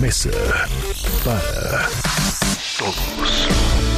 Mesa para Todos.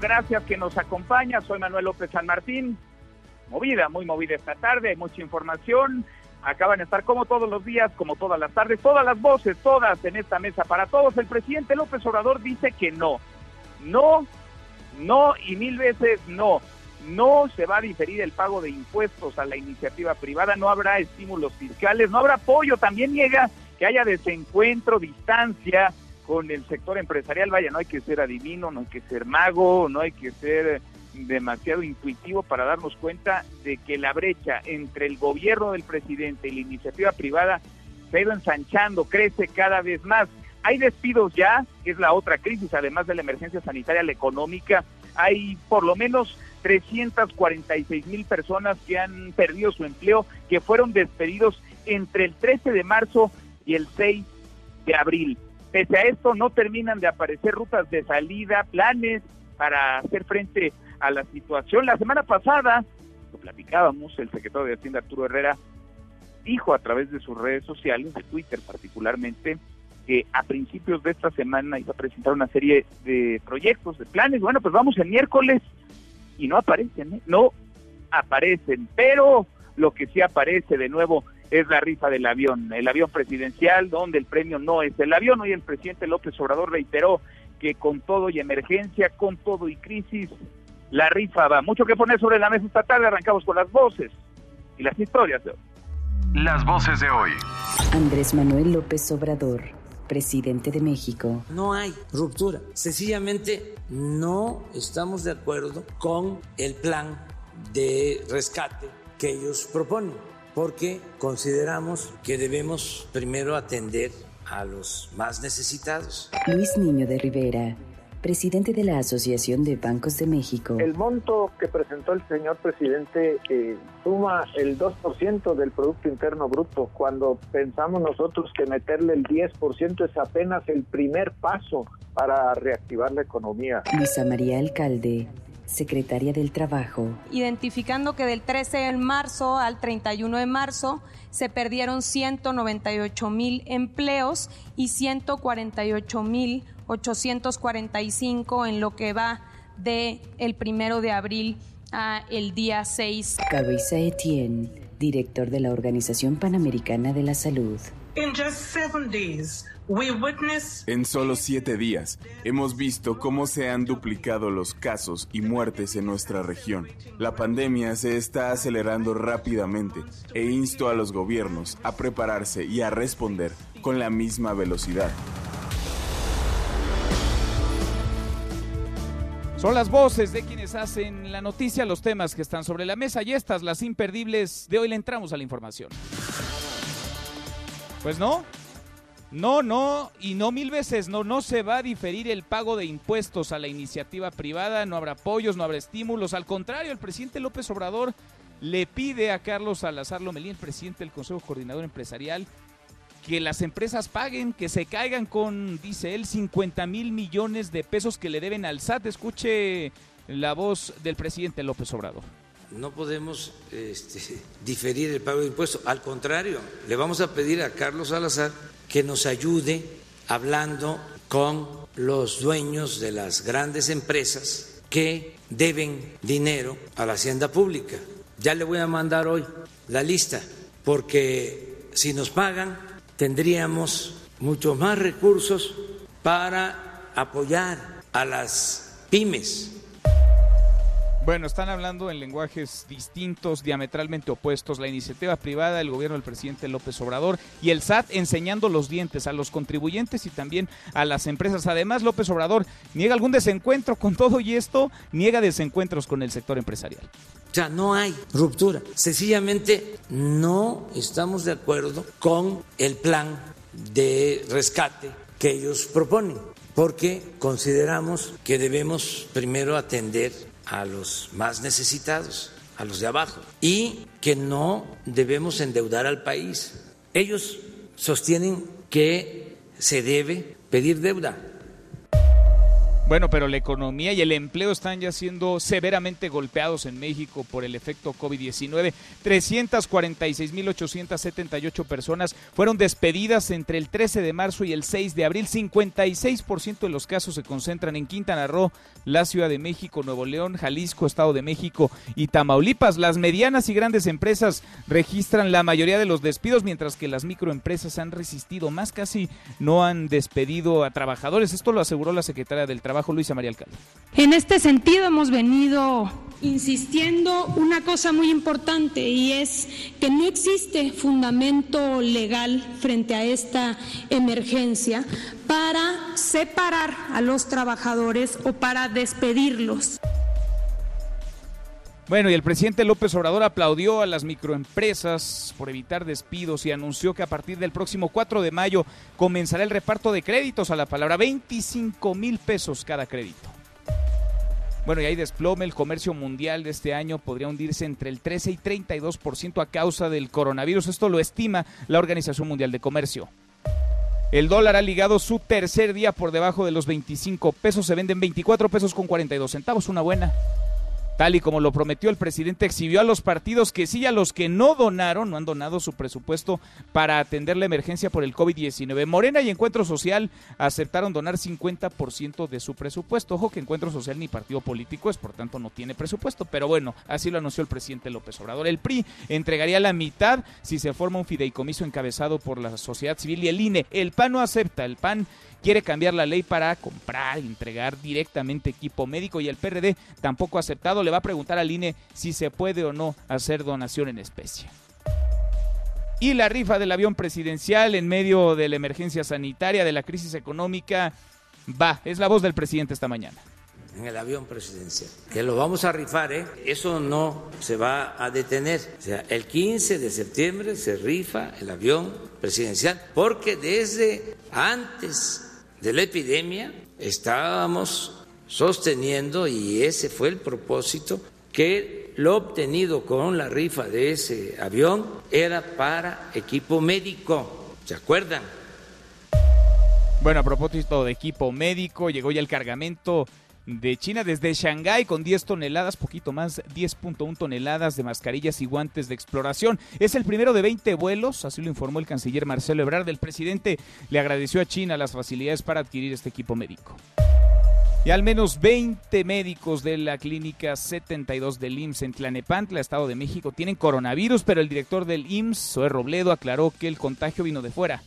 Gracias que nos acompaña. Soy Manuel López San Martín. Movida, muy movida esta tarde, hay mucha información. Acaban de estar como todos los días, como todas las tardes, todas las voces, todas en esta mesa para todos. El presidente López Obrador dice que no. No, no y mil veces no. No se va a diferir el pago de impuestos a la iniciativa privada, no habrá estímulos fiscales, no habrá apoyo. También niega que haya desencuentro, distancia con el sector empresarial. Vaya, no hay que ser adivino, no hay que ser mago, no hay que ser demasiado intuitivo para darnos cuenta de que la brecha entre el gobierno del presidente y la iniciativa privada se ha ido ensanchando, crece cada vez más. Hay despidos ya, que es la otra crisis, además de la emergencia sanitaria, la económica. Hay por lo menos 346 mil personas que han perdido su empleo, que fueron despedidos entre el 13 de marzo y el 6 de abril. Pese a esto, no terminan de aparecer rutas de salida, planes para hacer frente a la situación. La semana pasada, lo platicábamos, el secretario de Hacienda Arturo Herrera dijo a través de sus redes sociales, de Twitter particularmente, que a principios de esta semana iba a presentar una serie de proyectos, de planes. Bueno, pues vamos el miércoles y no aparecen, ¿eh? no aparecen, pero lo que sí aparece de nuevo es la rifa del avión, el avión presidencial, donde el premio no es el avión. Hoy el presidente López Obrador reiteró que con todo y emergencia, con todo y crisis, la rifa va. Mucho que poner sobre la mesa esta tarde, arrancamos con las voces y las historias de hoy. Las voces de hoy. Andrés Manuel López Obrador, presidente de México. No hay ruptura. Sencillamente no estamos de acuerdo con el plan de rescate que ellos proponen, porque consideramos que debemos primero atender a los más necesitados. Luis Niño de Rivera, presidente de la Asociación de Bancos de México. El monto que presentó el señor presidente eh, suma el 2% del Producto Interno Bruto, cuando pensamos nosotros que meterle el 10% es apenas el primer paso para reactivar la economía. Luisa María Alcalde, secretaria del Trabajo. identificando que del 13 de marzo al 31 de marzo se perdieron 198 mil empleos y 148 mil 845 en lo que va de el primero de abril a el día 6 Carissa Etienne, director de la Organización Panamericana de la Salud. In just seven days, we witnessed En solo siete días hemos visto cómo se han duplicado los casos y muertes en nuestra región. La pandemia se está acelerando rápidamente e insto a los gobiernos a prepararse y a responder con la misma velocidad. Son las voces de quienes hacen la noticia, los temas que están sobre la mesa y estas, las imperdibles de hoy, le entramos a la información. Pues no, no, no, y no mil veces, no, no se va a diferir el pago de impuestos a la iniciativa privada, no habrá apoyos, no habrá estímulos, al contrario, el presidente López Obrador le pide a Carlos Salazar Lomelí, el presidente del Consejo Coordinador Empresarial, que las empresas paguen, que se caigan con, dice él, 50 mil millones de pesos que le deben al SAT. Escuche la voz del presidente López Obrador. No podemos este, diferir el pago de impuestos. Al contrario, le vamos a pedir a Carlos Salazar que nos ayude hablando con los dueños de las grandes empresas que deben dinero a la hacienda pública. Ya le voy a mandar hoy la lista, porque si nos pagan tendríamos muchos más recursos para apoyar a las pymes bueno, están hablando en lenguajes distintos, diametralmente opuestos. La iniciativa privada, el gobierno del presidente López Obrador y el SAT enseñando los dientes a los contribuyentes y también a las empresas. Además, López Obrador niega algún desencuentro con todo y esto, niega desencuentros con el sector empresarial. O sea, no hay ruptura. Sencillamente no estamos de acuerdo con el plan de rescate que ellos proponen, porque consideramos que debemos primero atender a los más necesitados, a los de abajo, y que no debemos endeudar al país. Ellos sostienen que se debe pedir deuda bueno, pero la economía y el empleo están ya siendo severamente golpeados en México por el efecto COVID-19. 346.878 personas fueron despedidas entre el 13 de marzo y el 6 de abril. 56% de los casos se concentran en Quintana Roo, la Ciudad de México, Nuevo León, Jalisco, Estado de México y Tamaulipas. Las medianas y grandes empresas registran la mayoría de los despidos, mientras que las microempresas han resistido más, casi no han despedido a trabajadores. Esto lo aseguró la secretaria del Trabajo Luisa María Alcalde. En este sentido hemos venido insistiendo una cosa muy importante y es que no existe fundamento legal frente a esta emergencia para separar a los trabajadores o para despedirlos. Bueno, y el presidente López Obrador aplaudió a las microempresas por evitar despidos y anunció que a partir del próximo 4 de mayo comenzará el reparto de créditos a la palabra 25 mil pesos cada crédito. Bueno, y ahí desplome el comercio mundial de este año podría hundirse entre el 13 y 32% a causa del coronavirus. Esto lo estima la Organización Mundial de Comercio. El dólar ha ligado su tercer día por debajo de los 25 pesos. Se venden 24 pesos con 42 centavos. Una buena. Tal y como lo prometió el presidente, exhibió a los partidos que sí, a los que no donaron, no han donado su presupuesto para atender la emergencia por el COVID-19. Morena y Encuentro Social aceptaron donar 50% de su presupuesto. Ojo que Encuentro Social ni partido político es, por tanto no tiene presupuesto, pero bueno, así lo anunció el presidente López Obrador. El PRI entregaría la mitad si se forma un fideicomiso encabezado por la sociedad civil y el INE. El PAN no acepta, el PAN quiere cambiar la ley para comprar, entregar directamente equipo médico y el PRD tampoco ha aceptado. Le va a preguntar al INE si se puede o no hacer donación en especie. Y la rifa del avión presidencial en medio de la emergencia sanitaria, de la crisis económica, va. Es la voz del presidente esta mañana en el avión presidencial, que lo vamos a rifar, ¿eh? Eso no se va a detener. O sea, el 15 de septiembre se rifa el avión presidencial, porque desde antes de la epidemia, estábamos sosteniendo, y ese fue el propósito, que lo obtenido con la rifa de ese avión era para equipo médico. ¿Se acuerdan? Bueno, a propósito de equipo médico, llegó ya el cargamento de China desde Shanghái con 10 toneladas, poquito más, 10.1 toneladas de mascarillas y guantes de exploración. Es el primero de 20 vuelos, así lo informó el canciller Marcelo Ebrard. El presidente le agradeció a China las facilidades para adquirir este equipo médico. Y al menos 20 médicos de la clínica 72 del IMSS en Tlanepantla, Estado de México, tienen coronavirus, pero el director del IMSS, Zoe Robledo, aclaró que el contagio vino de fuera.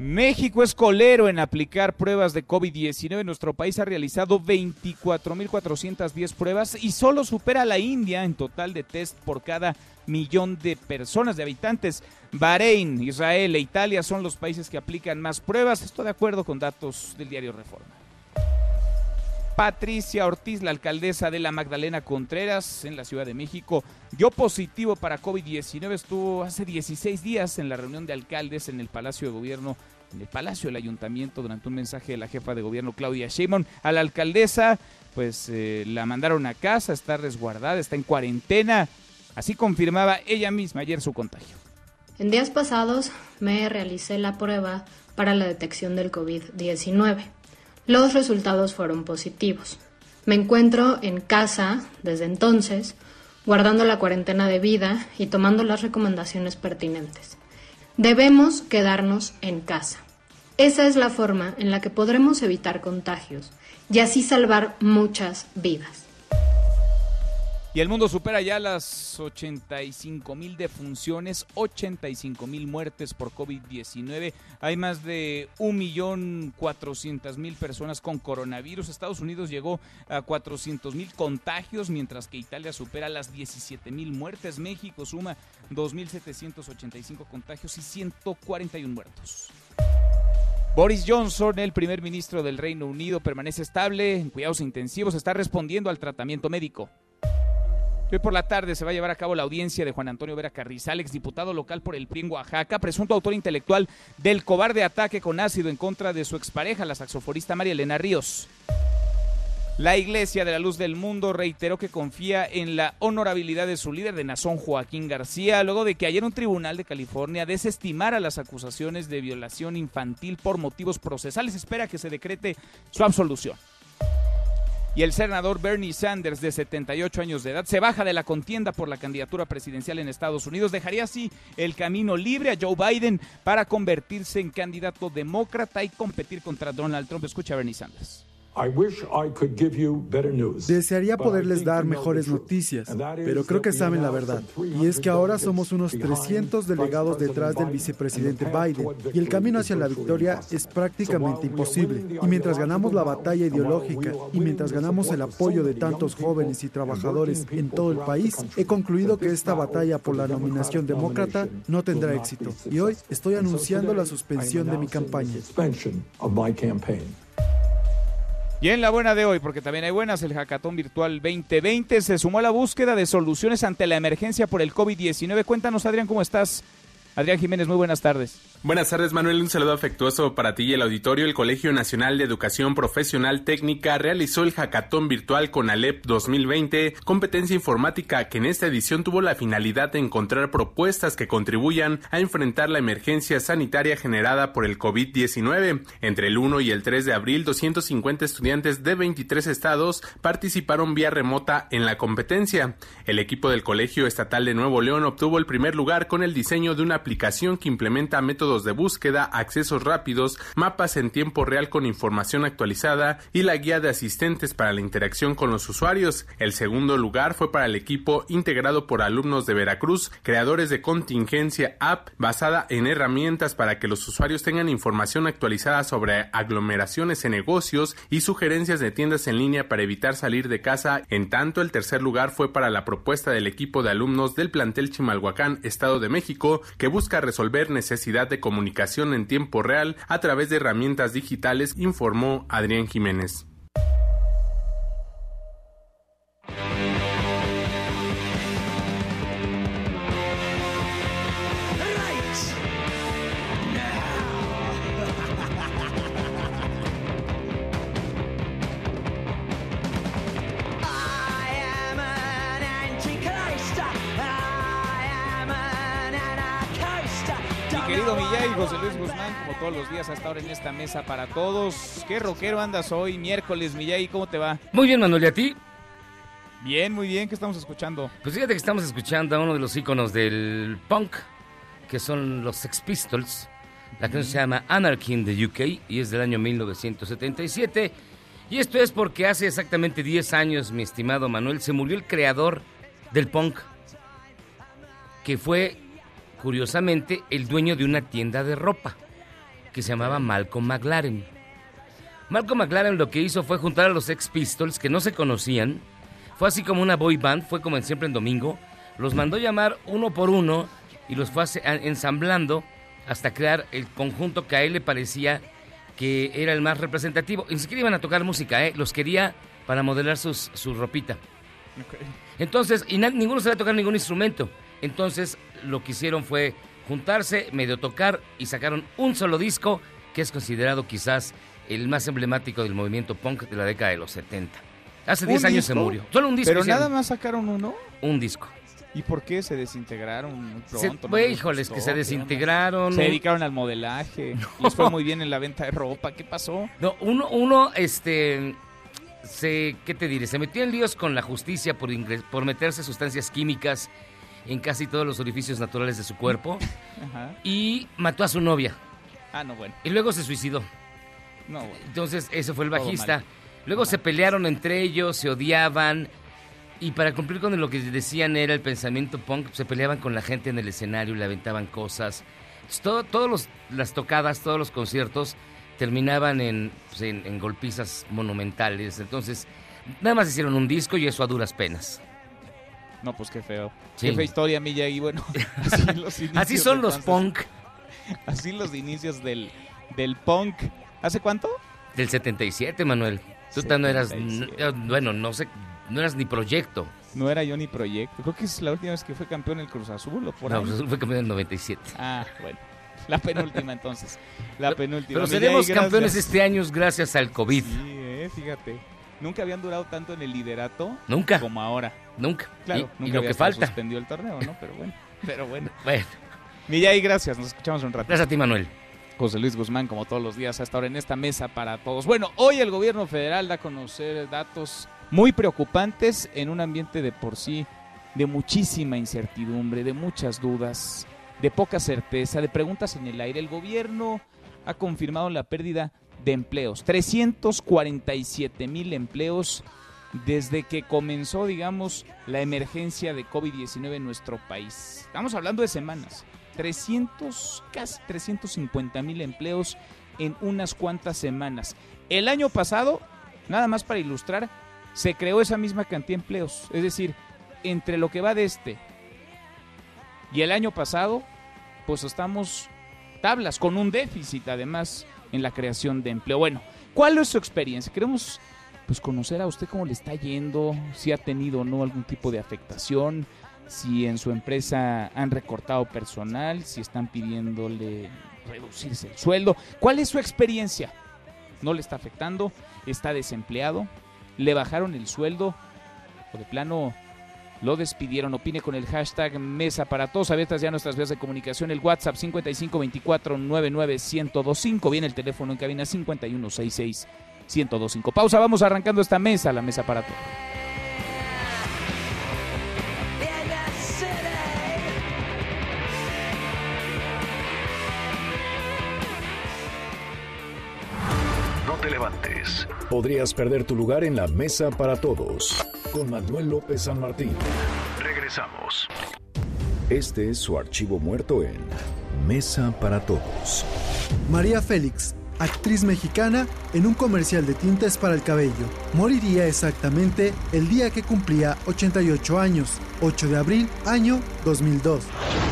México es colero en aplicar pruebas de COVID-19. Nuestro país ha realizado 24.410 pruebas y solo supera a la India en total de test por cada millón de personas, de habitantes. Bahrein, Israel e Italia son los países que aplican más pruebas. Esto de acuerdo con datos del diario Reforma. Patricia Ortiz, la alcaldesa de la Magdalena Contreras en la Ciudad de México, dio positivo para COVID-19. Estuvo hace 16 días en la reunión de alcaldes en el Palacio de Gobierno en el Palacio del Ayuntamiento durante un mensaje de la jefa de gobierno Claudia Sheinbaum a la alcaldesa, pues eh, la mandaron a casa, está resguardada, está en cuarentena. Así confirmaba ella misma ayer su contagio. En días pasados me realicé la prueba para la detección del COVID-19. Los resultados fueron positivos. Me encuentro en casa desde entonces, guardando la cuarentena de vida y tomando las recomendaciones pertinentes. Debemos quedarnos en casa. Esa es la forma en la que podremos evitar contagios y así salvar muchas vidas. Y el mundo supera ya las 85 mil defunciones, 85 mil muertes por COVID-19. Hay más de 1.400.000 personas con coronavirus. Estados Unidos llegó a 400 mil contagios, mientras que Italia supera las 17 mil muertes. México suma 2.785 contagios y 141 muertos. Boris Johnson, el primer ministro del Reino Unido, permanece estable en cuidados intensivos, está respondiendo al tratamiento médico. Hoy por la tarde se va a llevar a cabo la audiencia de Juan Antonio Vera Carrizal, exdiputado local por el PRI en Oaxaca, presunto autor intelectual del cobarde ataque con ácido en contra de su expareja, la saxofonista María Elena Ríos. La Iglesia de la Luz del Mundo reiteró que confía en la honorabilidad de su líder de Nazón, Joaquín García, luego de que ayer un tribunal de California desestimara las acusaciones de violación infantil por motivos procesales. Espera que se decrete su absolución. Y el senador Bernie Sanders, de 78 años de edad, se baja de la contienda por la candidatura presidencial en Estados Unidos. Dejaría así el camino libre a Joe Biden para convertirse en candidato demócrata y competir contra Donald Trump. Escucha a Bernie Sanders. Desearía poderles dar mejores noticias, pero creo que saben la verdad. Y es que ahora somos unos 300 delegados detrás del vicepresidente Biden y el camino hacia la victoria es prácticamente imposible. Y mientras ganamos la batalla ideológica y mientras ganamos el apoyo de tantos jóvenes y trabajadores en todo el país, he concluido que esta batalla por la nominación demócrata no tendrá éxito. Y hoy estoy anunciando la suspensión de mi campaña. Y en la buena de hoy, porque también hay buenas, el Hackathon Virtual 2020 se sumó a la búsqueda de soluciones ante la emergencia por el COVID-19. Cuéntanos, Adrián, ¿cómo estás? Adrián Jiménez, muy buenas tardes. Buenas tardes, Manuel. Un saludo afectuoso para ti y el auditorio. El Colegio Nacional de Educación Profesional Técnica realizó el Hackathon Virtual con Alep 2020, competencia informática que en esta edición tuvo la finalidad de encontrar propuestas que contribuyan a enfrentar la emergencia sanitaria generada por el COVID-19. Entre el 1 y el 3 de abril, 250 estudiantes de 23 estados participaron vía remota en la competencia. El equipo del Colegio Estatal de Nuevo León obtuvo el primer lugar con el diseño de una aplicación que implementa métodos de búsqueda, accesos rápidos, mapas en tiempo real con información actualizada y la guía de asistentes para la interacción con los usuarios. El segundo lugar fue para el equipo integrado por alumnos de Veracruz, creadores de contingencia app basada en herramientas para que los usuarios tengan información actualizada sobre aglomeraciones en negocios y sugerencias de tiendas en línea para evitar salir de casa. En tanto, el tercer lugar fue para la propuesta del equipo de alumnos del plantel Chimalhuacán, Estado de México, que busca resolver necesidad de comunicación en tiempo real a través de herramientas digitales, informó Adrián Jiménez. Días hasta ahora en esta mesa para todos. ¿Qué rockero andas hoy, miércoles, Millay? ¿Cómo te va? Muy bien, Manuel, ¿y a ti? Bien, muy bien. ¿Qué estamos escuchando? Pues fíjate que estamos escuchando a uno de los íconos del punk, que son los Sex Pistols. La canción se llama Anarchy in the UK y es del año 1977. Y esto es porque hace exactamente 10 años, mi estimado Manuel, se murió el creador del punk, que fue curiosamente, el dueño de una tienda de ropa que se llamaba Malcolm McLaren. Malcolm McLaren lo que hizo fue juntar a los Ex Pistols que no se conocían. Fue así como una boy band, fue como en siempre en domingo. Los mandó llamar uno por uno y los fue ensamblando hasta crear el conjunto que a él le parecía que era el más representativo. Ni siquiera iban a tocar música, ¿eh? los quería para modelar sus, su ropita. Entonces, y ninguno sabía tocar ningún instrumento. Entonces lo que hicieron fue juntarse, medio tocar y sacaron un solo disco que es considerado quizás el más emblemático del movimiento punk de la década de los 70. Hace 10 años se murió. Solo un disco. ¿Pero nada más sacaron uno? Un disco. ¿Y por qué se desintegraron pronto? Se, híjoles, que se desintegraron. Se dedicaron al modelaje. Les fue muy bien en la venta de ropa. ¿Qué pasó? No, uno, uno, este se, ¿qué te diré? Se metió en líos con la justicia por, por meterse sustancias químicas en casi todos los orificios naturales de su cuerpo y mató a su novia. Ah, no, bueno. Y luego se suicidó. No, bueno. Entonces, ese fue el bajista. Luego se pelearon entre ellos, se odiaban. Y para cumplir con lo que decían era el pensamiento punk, se peleaban con la gente en el escenario, le aventaban cosas. Todas todo, las tocadas, todos los conciertos terminaban pues, en, en, golpizas monumentales. Entonces, nada más hicieron un disco y eso a duras penas. No, pues qué feo. Qué fea historia, Milla. Y bueno, así, son los punk. Así los inicios del, del punk. ¿Hace cuánto? Del 77, Manuel. Tú no eras, bueno, no sé, no eras ni proyecto. No era yo ni proyecto. Creo que es la última vez que fue campeón el Cruz Azul o por No, Cruz Azul fue campeón en el 97. Ah, bueno. La penúltima entonces. La penúltima. Pero seremos campeones este año gracias al COVID. Sí, eh, fíjate. Nunca habían durado tanto en el liderato. Nunca. Como ahora. Nunca. Claro, y, nunca lo que falta. suspendió el torneo, ¿no? Pero bueno. Pero bueno. bueno. Millay, gracias. Nos escuchamos un rato. Gracias a ti, Manuel. José Luis Guzmán, como todos los días, hasta ahora en esta mesa para todos. Bueno, hoy el gobierno federal da a conocer datos muy preocupantes en un ambiente de por sí de muchísima incertidumbre, de muchas dudas, de poca certeza, de preguntas en el aire. El gobierno ha confirmado la pérdida de empleos, 347 mil empleos desde que comenzó, digamos, la emergencia de COVID-19 en nuestro país. Estamos hablando de semanas. 300, casi 350 mil empleos en unas cuantas semanas. El año pasado, nada más para ilustrar, se creó esa misma cantidad de empleos. Es decir, entre lo que va de este y el año pasado, pues estamos tablas, con un déficit además en la creación de empleo. Bueno, ¿cuál es su experiencia? Queremos pues conocer a usted cómo le está yendo, si ha tenido o no algún tipo de afectación, si en su empresa han recortado personal, si están pidiéndole reducirse el sueldo. ¿Cuál es su experiencia? ¿No le está afectando? ¿Está desempleado? ¿Le bajaron el sueldo? ¿O de plano lo despidieron? Opine con el hashtag Mesa para Todos. Abiertas ya nuestras vías de comunicación. El WhatsApp 5524-99125. Viene el teléfono en cabina 5166-1025. Pausa, vamos arrancando esta mesa, la Mesa para Todos. te levantes. Podrías perder tu lugar en la mesa para todos. Con Manuel López San Martín. Regresamos. Este es su archivo muerto en Mesa para Todos. María Félix, actriz mexicana, en un comercial de tintes para el cabello. Moriría exactamente el día que cumplía 88 años, 8 de abril, año 2002.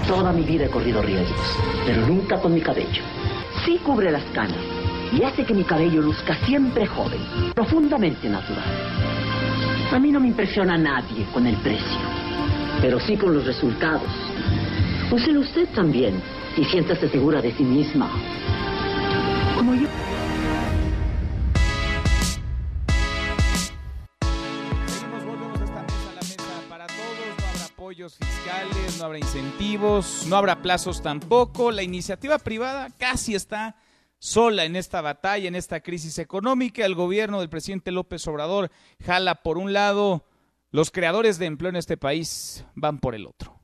Toda mi vida he corrido riesgos, pero nunca con mi cabello. Sí cubre las canas y hace que mi cabello luzca siempre joven, profundamente natural. A mí no me impresiona nadie con el precio, pero sí con los resultados. Úselo usted también y siéntase segura de sí misma, como yo. Seguimos, volvemos a esta mesa, la mesa para todos. No habrá apoyos fiscales, no habrá incentivos, no habrá plazos tampoco. La iniciativa privada casi está sola en esta batalla, en esta crisis económica. El gobierno del presidente López Obrador jala por un lado, los creadores de empleo en este país van por el otro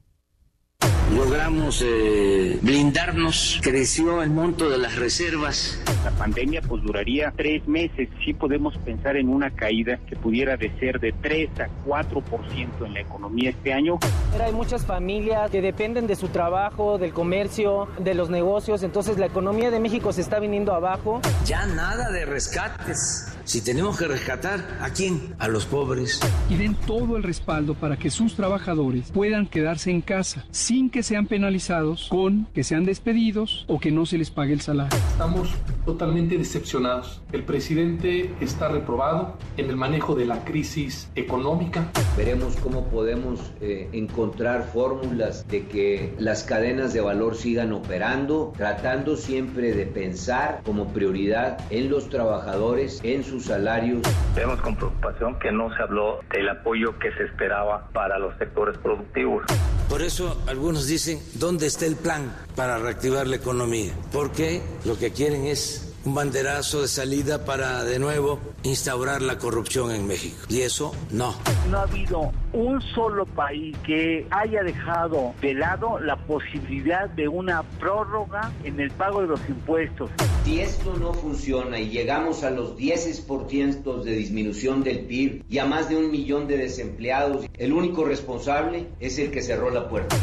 logramos eh, blindarnos, creció el monto de las reservas. La pandemia pues duraría tres meses, sí podemos pensar en una caída que pudiera de ser de 3 a 4% en la economía este año. Hay muchas familias que dependen de su trabajo, del comercio, de los negocios, entonces la economía de México se está viniendo abajo. Ya nada de rescates. Si tenemos que rescatar, ¿a quién? A los pobres. Y den todo el respaldo para que sus trabajadores puedan quedarse en casa sin que sean penalizados con que sean despedidos o que no se les pague el salario. Estamos totalmente decepcionados. El presidente está reprobado en el manejo de la crisis económica. Veremos cómo podemos eh, encontrar fórmulas de que las cadenas de valor sigan operando, tratando siempre de pensar como prioridad en los trabajadores, en sus salarios. Vemos con preocupación que no se habló del apoyo que se esperaba para los sectores productivos. Por eso algunos dicen, ¿dónde está el plan para reactivar la economía? Porque lo que quieren es un banderazo de salida para de nuevo instaurar la corrupción en México. Y eso no. No ha habido un solo país que haya dejado de lado la posibilidad de una prórroga en el pago de los impuestos. Si esto no funciona y llegamos a los 10% de disminución del PIB y a más de un millón de desempleados, el único responsable es el que cerró la puerta.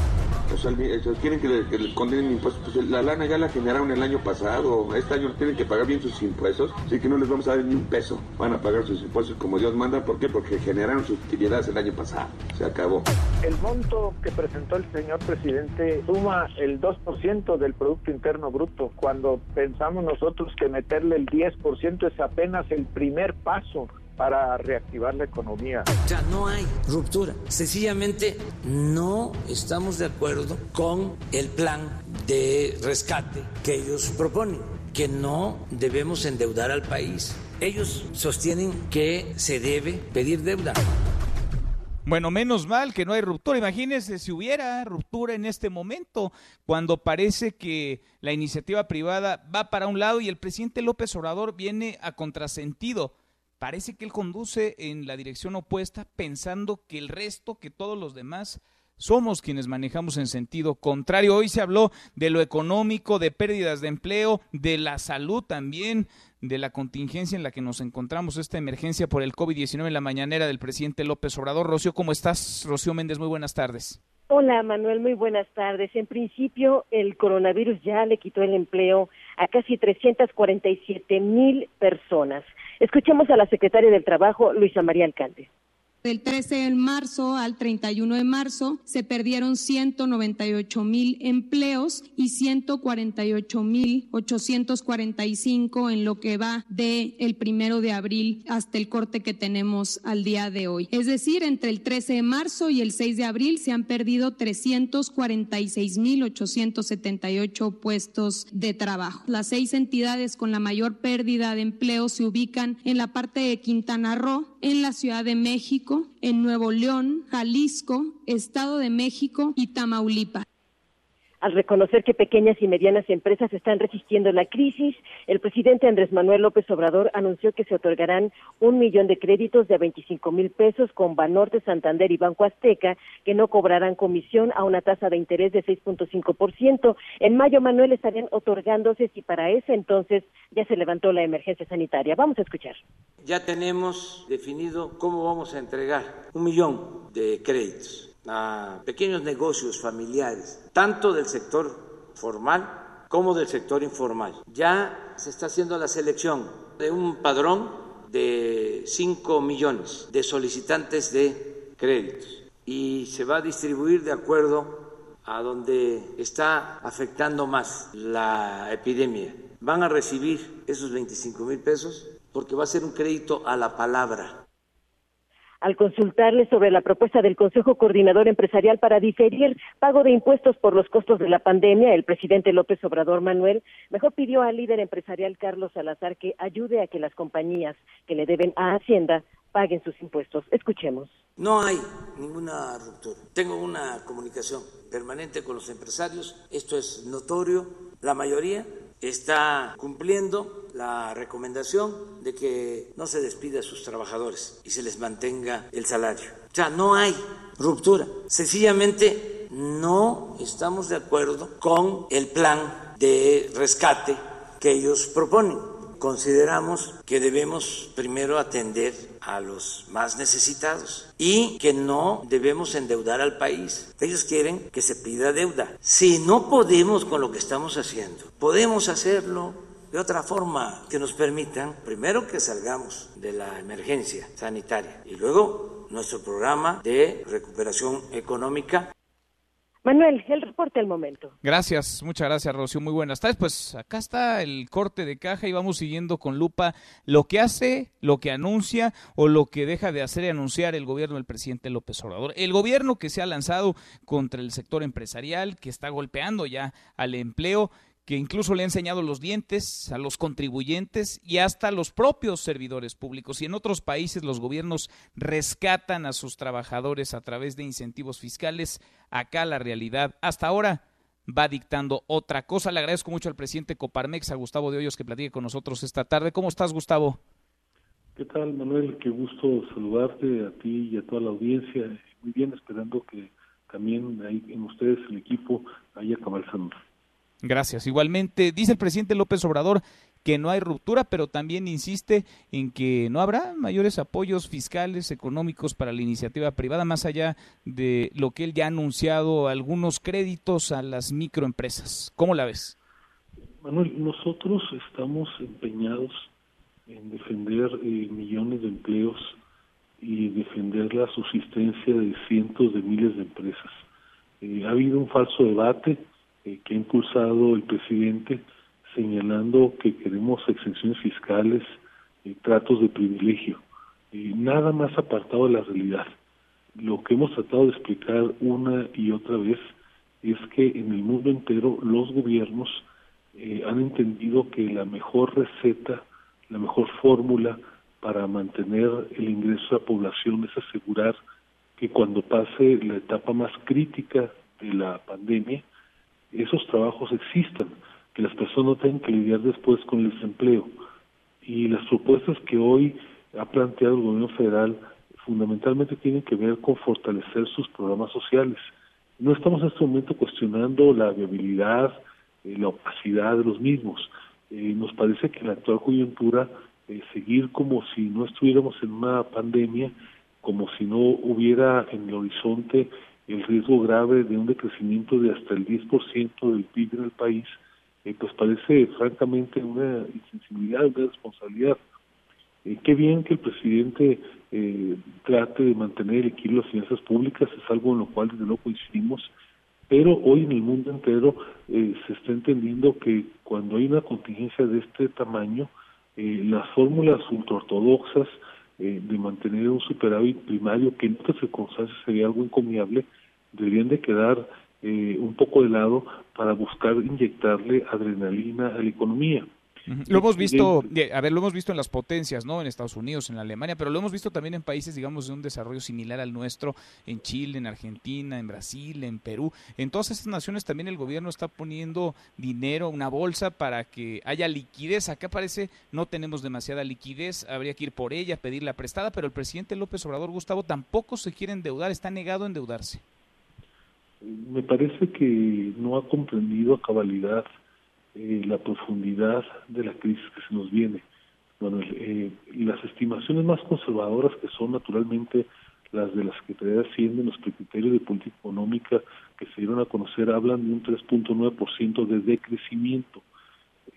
O sea, quieren que le, condenen impuestos. Pues la lana ya la generaron el año pasado. Este año tienen que pagar bien sus impuestos. Así que no les vamos a dar ni un peso. Van a pagar sus impuestos como Dios manda. ¿Por qué? Porque generaron sus utilidades el año pasado. Se acabó. El monto que presentó el señor presidente suma el 2% del Producto Interno Bruto. Cuando pensamos nosotros que meterle el 10% es apenas el primer paso para reactivar la economía. O sea, no hay ruptura. Sencillamente no estamos de acuerdo con el plan de rescate que ellos proponen, que no debemos endeudar al país. Ellos sostienen que se debe pedir deuda. Bueno, menos mal que no hay ruptura. Imagínense si hubiera ruptura en este momento, cuando parece que la iniciativa privada va para un lado y el presidente López Obrador viene a contrasentido parece que él conduce en la dirección opuesta pensando que el resto, que todos los demás, somos quienes manejamos en sentido contrario. Hoy se habló de lo económico, de pérdidas de empleo, de la salud también, de la contingencia en la que nos encontramos, esta emergencia por el COVID-19 en la mañanera del presidente López Obrador. Rocío, ¿cómo estás? Rocío Méndez, muy buenas tardes. Hola Manuel, muy buenas tardes. En principio, el coronavirus ya le quitó el empleo a casi 347 mil personas. Escuchemos a la secretaria del Trabajo, Luisa María Alcalde. Del 13 de marzo al 31 de marzo se perdieron 198 mil empleos y 148 mil 845 en lo que va de el primero de abril hasta el corte que tenemos al día de hoy. Es decir, entre el 13 de marzo y el 6 de abril se han perdido 346 mil 878 puestos de trabajo. Las seis entidades con la mayor pérdida de empleo se ubican en la parte de Quintana Roo, en la Ciudad de México, en Nuevo León, Jalisco, Estado de México y Tamaulipas. Al reconocer que pequeñas y medianas empresas están resistiendo la crisis, el presidente Andrés Manuel López Obrador anunció que se otorgarán un millón de créditos de 25 mil pesos con Banorte, Santander y Banco Azteca, que no cobrarán comisión a una tasa de interés de 6.5%. En mayo, Manuel, estarían otorgándose si para ese entonces ya se levantó la emergencia sanitaria. Vamos a escuchar. Ya tenemos definido cómo vamos a entregar un millón de créditos a pequeños negocios familiares, tanto del sector formal como del sector informal. Ya se está haciendo la selección de un padrón de 5 millones de solicitantes de créditos y se va a distribuir de acuerdo a donde está afectando más la epidemia. Van a recibir esos 25 mil pesos porque va a ser un crédito a la palabra al consultarle sobre la propuesta del Consejo Coordinador Empresarial para diferir pago de impuestos por los costos de la pandemia, el presidente López Obrador Manuel mejor pidió al líder empresarial Carlos Salazar que ayude a que las compañías que le deben a Hacienda paguen sus impuestos. Escuchemos. No hay ninguna ruptura. Tengo una comunicación permanente con los empresarios. Esto es notorio. La mayoría está cumpliendo la recomendación de que no se despida a sus trabajadores y se les mantenga el salario. O sea, no hay ruptura. Sencillamente no estamos de acuerdo con el plan de rescate que ellos proponen consideramos que debemos primero atender a los más necesitados y que no debemos endeudar al país. Ellos quieren que se pida deuda. Si no podemos con lo que estamos haciendo, podemos hacerlo de otra forma que nos permitan, primero que salgamos de la emergencia sanitaria y luego nuestro programa de recuperación económica Manuel, el reporte al momento. Gracias, muchas gracias, Rocío. Muy buenas tardes. Pues acá está el corte de caja y vamos siguiendo con lupa lo que hace, lo que anuncia o lo que deja de hacer y anunciar el gobierno del presidente López Obrador. El gobierno que se ha lanzado contra el sector empresarial, que está golpeando ya al empleo que incluso le ha enseñado los dientes a los contribuyentes y hasta a los propios servidores públicos. Y en otros países los gobiernos rescatan a sus trabajadores a través de incentivos fiscales. Acá la realidad hasta ahora va dictando otra cosa. Le agradezco mucho al presidente Coparmex, a Gustavo de Hoyos, que platique con nosotros esta tarde. ¿Cómo estás, Gustavo? ¿Qué tal, Manuel? Qué gusto saludarte a ti y a toda la audiencia. Muy bien, esperando que también ahí en ustedes, el equipo, haya cabal. Gracias. Igualmente, dice el presidente López Obrador que no hay ruptura, pero también insiste en que no habrá mayores apoyos fiscales, económicos para la iniciativa privada, más allá de lo que él ya ha anunciado, algunos créditos a las microempresas. ¿Cómo la ves? Manuel, nosotros estamos empeñados en defender eh, millones de empleos y defender la subsistencia de cientos de miles de empresas. Eh, ha habido un falso debate eh, que ha impulsado el presidente señalando que queremos exenciones fiscales y tratos de privilegio. Y nada más apartado de la realidad. Lo que hemos tratado de explicar una y otra vez es que en el mundo entero los gobiernos eh, han entendido que la mejor receta, la mejor fórmula para mantener el ingreso de la población es asegurar que cuando pase la etapa más crítica de la pandemia, esos trabajos existan, que las personas no tengan que lidiar después con el desempleo. Y las propuestas que hoy ha planteado el gobierno federal fundamentalmente tienen que ver con fortalecer sus programas sociales. No estamos en este momento cuestionando la viabilidad, eh, la opacidad de los mismos. Eh, nos parece que en la actual coyuntura eh, seguir como si no estuviéramos en una pandemia, como si no hubiera en el horizonte el riesgo grave de un decrecimiento de hasta el 10% del PIB en el país, eh, pues parece francamente una insensibilidad, una responsabilidad. Eh, qué bien que el presidente eh, trate de mantener el equilibrio de las finanzas públicas, es algo en lo cual desde luego coincidimos, pero hoy en el mundo entero se está entendiendo que cuando hay una contingencia de este tamaño, las fórmulas ultraortodoxas de mantener un superávit primario, que en estas circunstancias sería algo encomiable, deberían de quedar eh, un poco de lado para buscar inyectarle adrenalina a la economía. Lo hemos visto, a ver, lo hemos visto en las potencias, ¿no? En Estados Unidos, en Alemania, pero lo hemos visto también en países, digamos, de un desarrollo similar al nuestro, en Chile, en Argentina, en Brasil, en Perú. En todas estas naciones también el gobierno está poniendo dinero, una bolsa para que haya liquidez. Acá parece no tenemos demasiada liquidez, habría que ir por ella, pedirla prestada, pero el presidente López Obrador, Gustavo, tampoco se quiere endeudar, está negado a endeudarse me parece que no ha comprendido a cabalidad eh, la profundidad de la crisis que se nos viene. Bueno, eh, las estimaciones más conservadoras, que son naturalmente las de la Secretaría de Hacienda en los criterios de política económica que se dieron a conocer, hablan de un 3.9% de decrecimiento.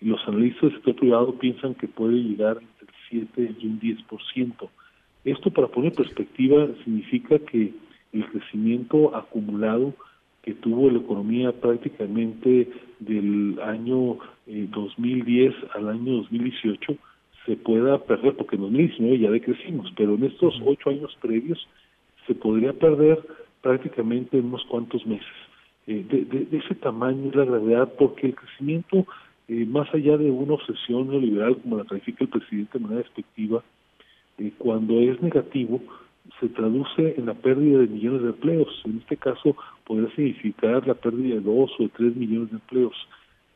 Los analistas del sector privado piensan que puede llegar entre el 7 y un 10%. Esto, para poner perspectiva, significa que el crecimiento acumulado que tuvo la economía prácticamente del año 2010 eh, al año 2018 se pueda perder, porque en 2019 ya decrecimos, pero en estos ocho años previos se podría perder prácticamente en unos cuantos meses. Eh, de, ese tamaño es la gravedad, porque el crecimiento, eh, más allá de una obsesión neoliberal, como la califica el presidente de manera despectiva, cuando es negativo, se traduce en la pérdida de millones de empleos. En este caso, podría significar la pérdida de dos o tres millones de empleos.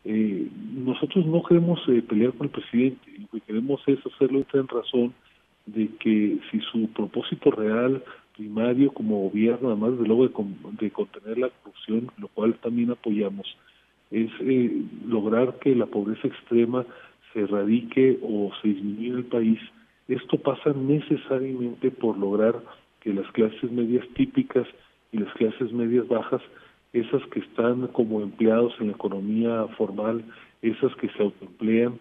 Eh, nosotros no queremos eh, pelear con el presidente, lo que queremos es hacerlo en razón de que si su propósito real, primario como gobierno, además de luego de, contener la corrupción, lo cual también apoyamos, es eh, lograr que la pobreza extrema se erradique o se disminuya en el país, esto pasa necesariamente por lograr que las clases medias típicas y las clases medias bajas, esas que están como empleados en la economía formal, esas que se autoemplean,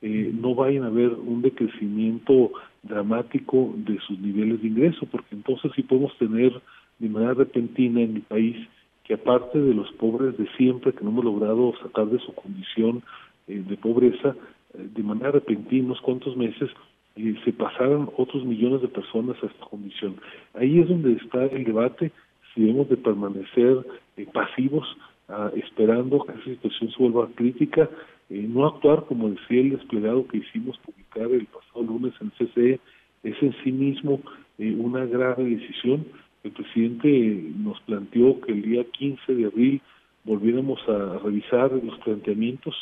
eh, no vayan a ver un decrecimiento dramático de sus niveles de ingreso, porque entonces sí podemos tener de manera repentina en mi país que aparte de los pobres de siempre que no hemos logrado sacar de su condición eh, de pobreza, eh, de manera repentina, unos cuantos meses, y se pasaran otros millones de personas a esta condición. Ahí es donde está el debate, si debemos de permanecer eh, pasivos, ah, esperando que esa situación se vuelva crítica, eh, no actuar como decía el desplegado que hicimos publicar el pasado lunes en CCE, es en sí mismo eh, una grave decisión. El presidente nos planteó que el día 15 de abril volviéramos a revisar los planteamientos.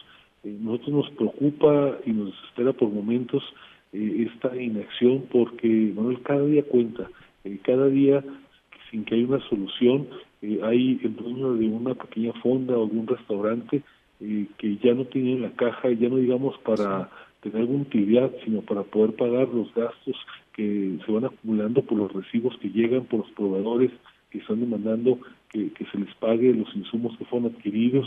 Eh, nosotros nos preocupa y nos desespera por momentos eh, esta inacción porque Manuel cada día cuenta, eh, cada día sin que haya una solución, hay el dueño de una pequeña fonda o de un restaurante que ya no tiene la caja, ya no digamos para tener alguna utilidad, sino para poder pagar los gastos que se van acumulando por los recibos que llegan, por los proveedores que están demandando que, se les pague los insumos que fueron adquiridos,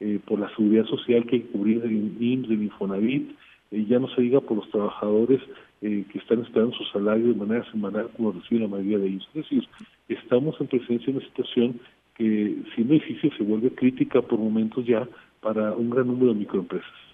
eh, por la seguridad social que hay que cubrir del IMSS, del Infonavit, eh, ya no se diga por los trabajadores eh, que están esperando su salario de manera semanal como recibe la mayoría de ellos. Es decir, estamos en presencia de una situación que siendo difícil se vuelve crítica por momentos ya para un gran número de microempresas.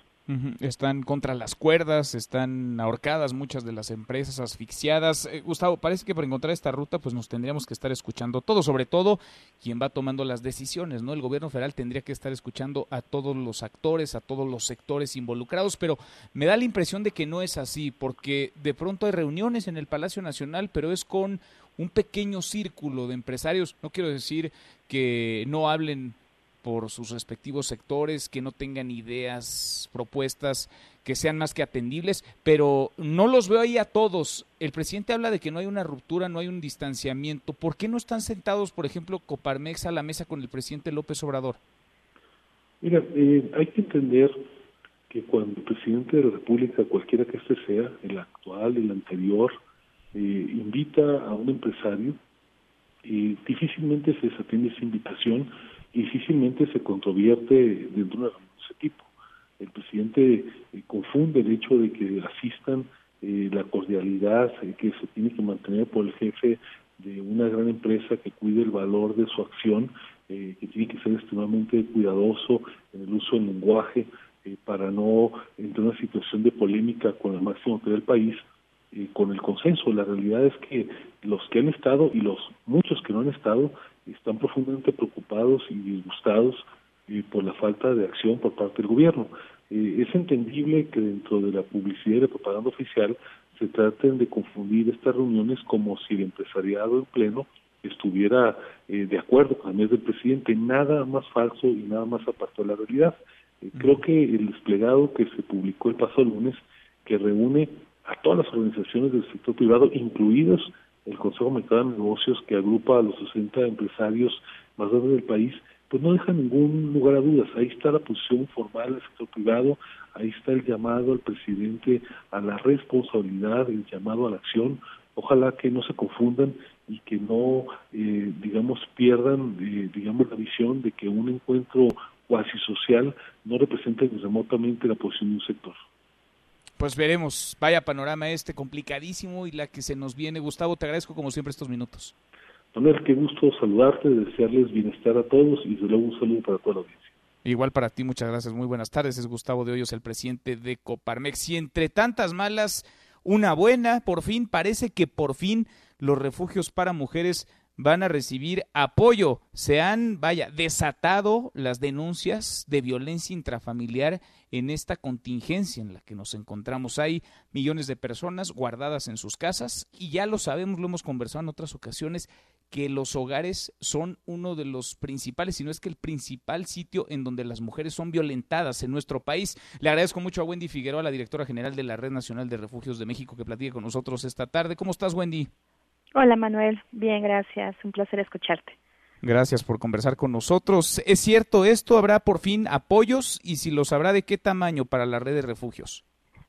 Están contra las cuerdas, están ahorcadas muchas de las empresas, asfixiadas. Eh, Gustavo, parece que para encontrar esta ruta pues nos tendríamos que estar escuchando todo, sobre todo quien va tomando las decisiones, ¿no? El gobierno federal tendría que estar escuchando a todos los actores, a todos los sectores involucrados, pero me da la impresión de que no es así, porque de pronto hay reuniones en el Palacio Nacional, pero es con un pequeño círculo de empresarios. No quiero decir que no hablen por sus respectivos sectores, que no tengan ideas, propuestas que sean más que atendibles, pero no los veo ahí a todos. El presidente habla de que no hay una ruptura, no hay un distanciamiento. ¿Por qué no están sentados, por ejemplo, Coparmex a la mesa con el presidente López Obrador? Mira, eh, hay que entender que cuando el presidente de la República, cualquiera que este sea, el actual, el anterior, eh, invita a un empresario, eh, difícilmente se desatiende esa invitación difícilmente se controvierte dentro de ese tipo. El presidente eh, confunde el hecho de que asistan eh, la cordialidad eh, que se tiene que mantener por el jefe de una gran empresa que cuide el valor de su acción, que tiene que ser extremadamente cuidadoso en el uso del lenguaje para no entrar en una situación de polémica con el máximo autoridad del país, con el consenso. La realidad es que los que han estado y los muchos que no han estado están profundamente preocupados y disgustados eh, por la falta de acción por parte del gobierno. Eh, es entendible que dentro de la publicidad y la propaganda oficial se traten de confundir estas reuniones como si el empresariado en pleno estuviera eh, de acuerdo con el mes del presidente. Nada más falso y nada más apartado de la realidad. creo que el desplegado que se publicó el pasado lunes, que reúne a todas las organizaciones del sector privado, incluidos el Consejo Mexicano de Negocios, que agrupa a los 60 empresarios más grandes del país, pues no deja ningún lugar a dudas. Ahí está la posición formal del sector privado, ahí está el llamado al presidente a la responsabilidad, el llamado a la acción. Ojalá que no se confundan y que no, eh, digamos, pierdan, eh, digamos, la visión de que un encuentro cuasi social no representa remotamente la posición de un sector. Pues veremos, vaya panorama este complicadísimo y la que se nos viene. Gustavo, te agradezco como siempre estos minutos. Manuel, qué gusto saludarte, desearles bienestar a todos y desde luego un saludo para toda la audiencia. Igual para ti, muchas gracias, muy buenas tardes. Es Gustavo de Hoyos, el presidente de Coparmex. Y entre tantas malas, una buena, por fin, parece que por fin los refugios para mujeres van a recibir apoyo. Se han, vaya, desatado las denuncias de violencia intrafamiliar en esta contingencia en la que nos encontramos. Hay millones de personas guardadas en sus casas y ya lo sabemos, lo hemos conversado en otras ocasiones, que los hogares son uno de los principales, si no es que el principal sitio en donde las mujeres son violentadas en nuestro país. Le agradezco mucho a Wendy Figueroa, la directora general de la Red Nacional de Refugios de México, que platique con nosotros esta tarde. ¿Cómo estás, Wendy? Hola Manuel, bien, gracias. Un placer escucharte. Gracias por conversar con nosotros. ¿Es cierto esto? ¿Habrá por fin apoyos? Y si los habrá, ¿de qué tamaño para la red de refugios?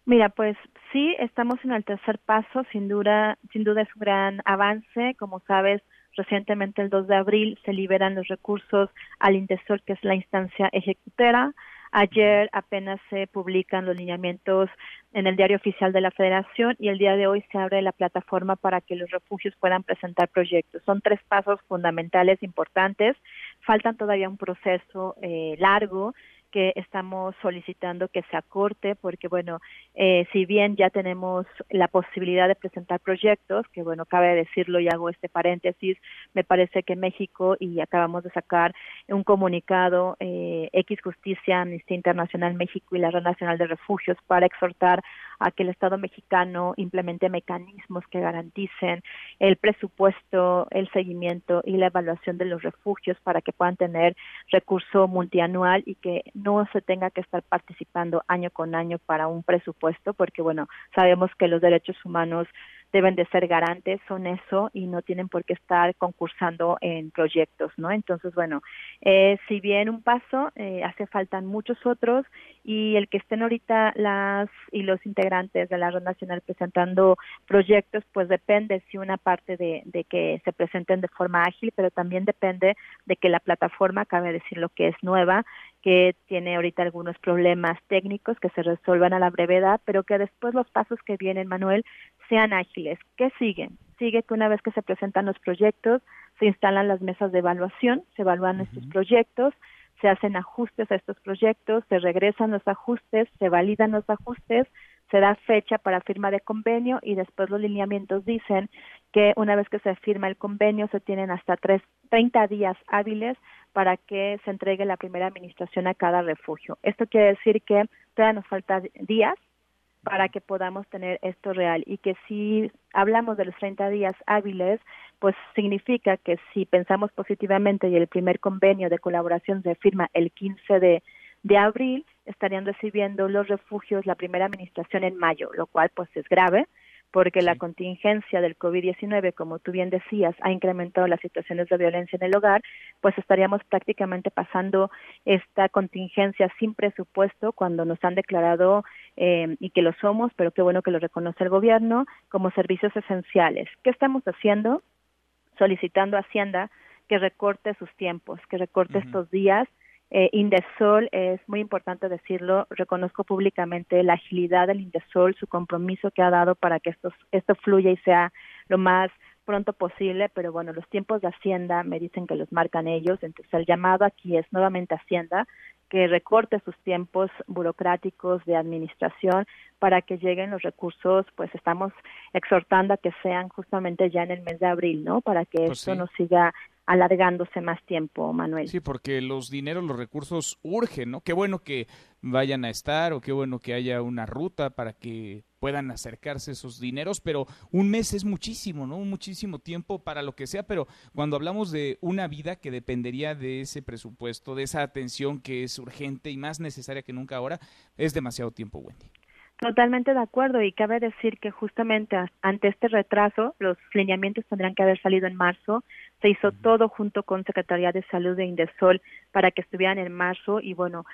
Mira, pues sí, estamos en el tercer paso. Sin duda, sin duda es un gran avance. Como sabes, recientemente el 2 de abril se liberan los recursos al Intesor, que es la instancia ejecutera. Ayer apenas se publican los lineamientos en el diario oficial de la Federación y el día de hoy se abre la plataforma para que los refugios puedan presentar proyectos. Son tres pasos fundamentales importantes. Faltan todavía un proceso eh, largo que estamos solicitando que se acorte porque bueno eh, si bien ya tenemos la posibilidad de presentar proyectos que bueno cabe decirlo y hago este paréntesis me parece que México y acabamos de sacar un comunicado eh, X Justicia Amnistía Internacional México y la Red Nacional de Refugios para exhortar a que el Estado mexicano implemente mecanismos que garanticen el presupuesto, el seguimiento y la evaluación de los refugios para que puedan tener recurso multianual y que no se tenga que estar participando año con año para un presupuesto, porque bueno, sabemos que los derechos humanos deben de ser garantes, son eso y no tienen por qué estar concursando en proyectos, ¿no? Entonces, bueno, eh, si bien un paso, eh, hace falta muchos otros y el que estén ahorita las y los integrantes de la Red Nacional presentando proyectos, pues depende si una parte de, de que se presenten de forma ágil, pero también depende de que la plataforma, cabe decir lo que es nueva, que tiene ahorita algunos problemas técnicos que se resuelvan a la brevedad, pero que después los pasos que vienen, Manuel, sean ágiles. ¿Qué siguen? Sigue que una vez que se presentan los proyectos, se instalan las mesas de evaluación, se evalúan estos proyectos, se hacen ajustes a estos proyectos, se regresan los ajustes, se validan los ajustes, se da fecha para firma de convenio y después los lineamientos dicen que una vez que se firma el convenio se tienen hasta tres, 30 días hábiles para que se entregue la primera administración a cada refugio. Esto quiere decir que todavía nos faltan días para que podamos tener esto real y que si hablamos de los 30 días hábiles, pues significa que si pensamos positivamente y el primer convenio de colaboración se firma el 15 de, de abril, estarían recibiendo los refugios la primera administración en mayo, lo cual pues es grave porque la contingencia del COVID-19, como tú bien decías, ha incrementado las situaciones de violencia en el hogar, pues estaríamos prácticamente pasando esta contingencia sin presupuesto cuando nos han declarado, eh, y que lo somos, pero qué bueno que lo reconoce el gobierno, como servicios esenciales. ¿Qué estamos haciendo? Solicitando a Hacienda que recorte sus tiempos, que recorte estos días eh, Indesol, es muy importante decirlo, reconozco públicamente la agilidad del Indesol, su compromiso que ha dado para que esto, esto fluya y sea lo más pronto posible, pero bueno, los tiempos de Hacienda me dicen que los marcan ellos, entonces el llamado aquí es nuevamente Hacienda que recorte sus tiempos burocráticos de administración para que lleguen los recursos, pues estamos exhortando a que sean justamente ya en el mes de abril, ¿no? Para que pues esto no siga alargándose más tiempo, Manuel. Sí, porque los dineros, los recursos urgen, ¿no? Qué bueno que vayan a estar o qué bueno que haya una ruta para que puedan acercarse esos dineros, pero un mes es muchísimo, ¿no? Muchísimo tiempo para lo que sea, pero cuando hablamos de una vida que dependería de ese presupuesto, de esa atención que es urgente y más necesaria que nunca ahora, es demasiado tiempo, Wendy. Totalmente de acuerdo y cabe decir que justamente ante este retraso los lineamientos tendrán que haber salido en marzo. Se hizo todo junto con Secretaría de Salud de Indesol para que estuvieran en marzo y bueno,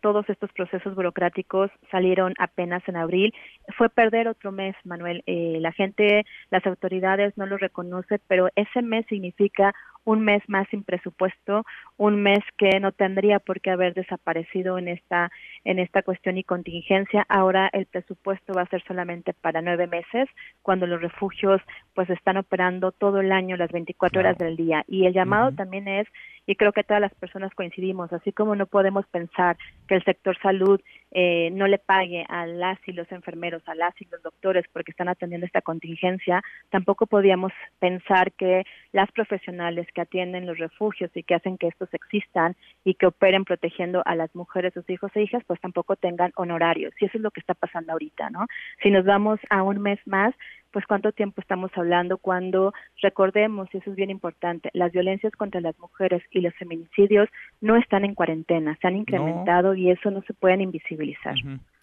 todos estos procesos burocráticos salieron apenas en abril. Fue perder otro mes, Manuel. Eh, la gente, las autoridades no lo reconocen, pero ese mes significa un mes más sin presupuesto, un mes que no tendría por qué haber desaparecido en esta en esta cuestión y contingencia. Ahora el presupuesto va a ser solamente para nueve meses, cuando los refugios pues están operando todo el año, las 24 horas del día. Y el llamado también es y creo que todas las personas coincidimos, así como no podemos pensar que el sector salud eh, no le pague a las y los enfermeros, a las y los doctores porque están atendiendo esta contingencia, tampoco podíamos pensar que las profesionales que atienden los refugios y que hacen que estos existan y que operen protegiendo a las mujeres, sus hijos e hijas, pues tampoco tengan honorarios. Y eso es lo que está pasando ahorita, ¿no? Si nos vamos a un mes más, pues cuánto tiempo estamos hablando cuando recordemos, y eso es bien importante, las violencias contra las mujeres y los feminicidios no están en cuarentena, se han incrementado y eso no se pueden invisibilizar.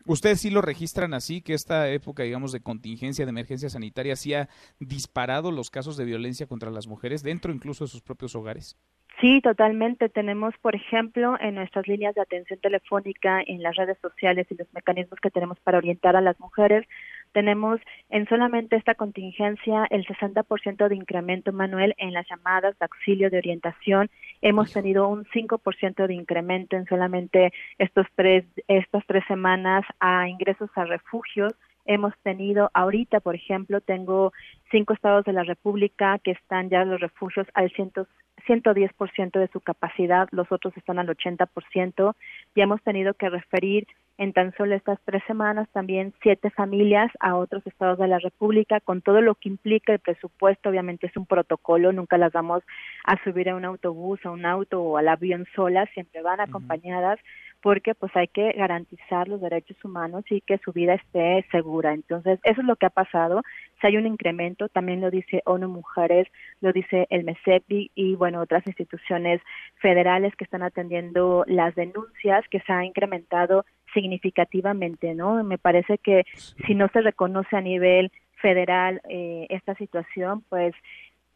¿Ustedes sí lo registran así, que esta época, digamos, de contingencia, de emergencia sanitaria, sí ha disparado los casos de violencia contra las mujeres dentro incluso de sus propios hogares? Sí, totalmente. Tenemos, por ejemplo, en nuestras líneas de atención telefónica, en las redes sociales y los mecanismos que tenemos para orientar a las mujeres, tenemos en solamente esta contingencia el 60% de incremento, Manuel, en las llamadas de auxilio de orientación. Hemos tenido un 5% de incremento en solamente estos tres, estas tres semanas a ingresos a refugios. Hemos tenido ahorita, por ejemplo, tengo cinco estados de la República que están ya los refugios al 110% de su capacidad, los otros están al 80%. Ya hemos tenido que referir en tan solo estas tres semanas también siete familias a otros estados de la República, con todo lo que implica el presupuesto, obviamente es un protocolo, nunca las vamos a subir a un autobús, a un auto o al avión solas, siempre van acompañadas porque pues hay que garantizar los derechos humanos y que su vida esté segura. Entonces, eso es lo que ha pasado. Si hay un incremento, también lo dice ONU Mujeres, lo dice el MESEPI y bueno, otras instituciones federales que están atendiendo las denuncias que se ha incrementado significativamente, ¿no? Me parece que si no se reconoce a nivel federal eh, esta situación, pues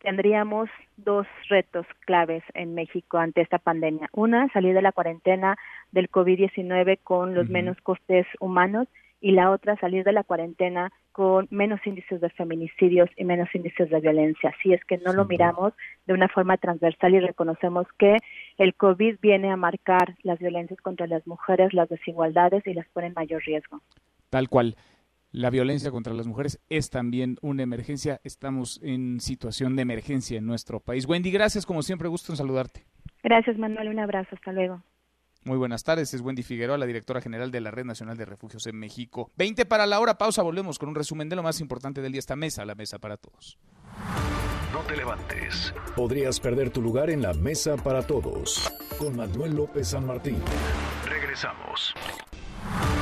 tendríamos dos retos claves en México ante esta pandemia. Una, salir de la cuarentena del COVID-19 con los menos costes humanos y la otra, salir de la cuarentena con menos índices de feminicidios y menos índices de violencia. Si es que no lo miramos de una forma transversal y reconocemos que el COVID viene a marcar las violencias contra las mujeres, las desigualdades y las pone en mayor riesgo. Tal cual la violencia contra las mujeres es también una emergencia. Estamos en situación de emergencia en nuestro país. Wendy, gracias, como siempre, gusto en saludarte. Gracias, Manuel, un abrazo, hasta luego. Muy buenas tardes, es Wendy Figueroa, la directora general de la Red Nacional de Refugios en México. 20 para la hora, pausa, volvemos con un resumen de lo más importante del día, esta mesa, la mesa para todos. No te levantes. Podrías perder tu lugar en la mesa para todos. Con Manuel López San Martín. Regresamos.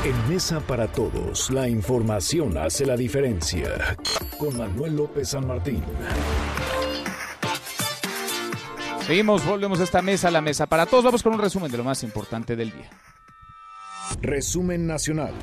En Mesa para Todos, la información hace la diferencia. Con Manuel López San Martín. Seguimos, volvemos a esta mesa, la mesa para todos. Vamos con un resumen de lo más importante del día. Resumen nacional.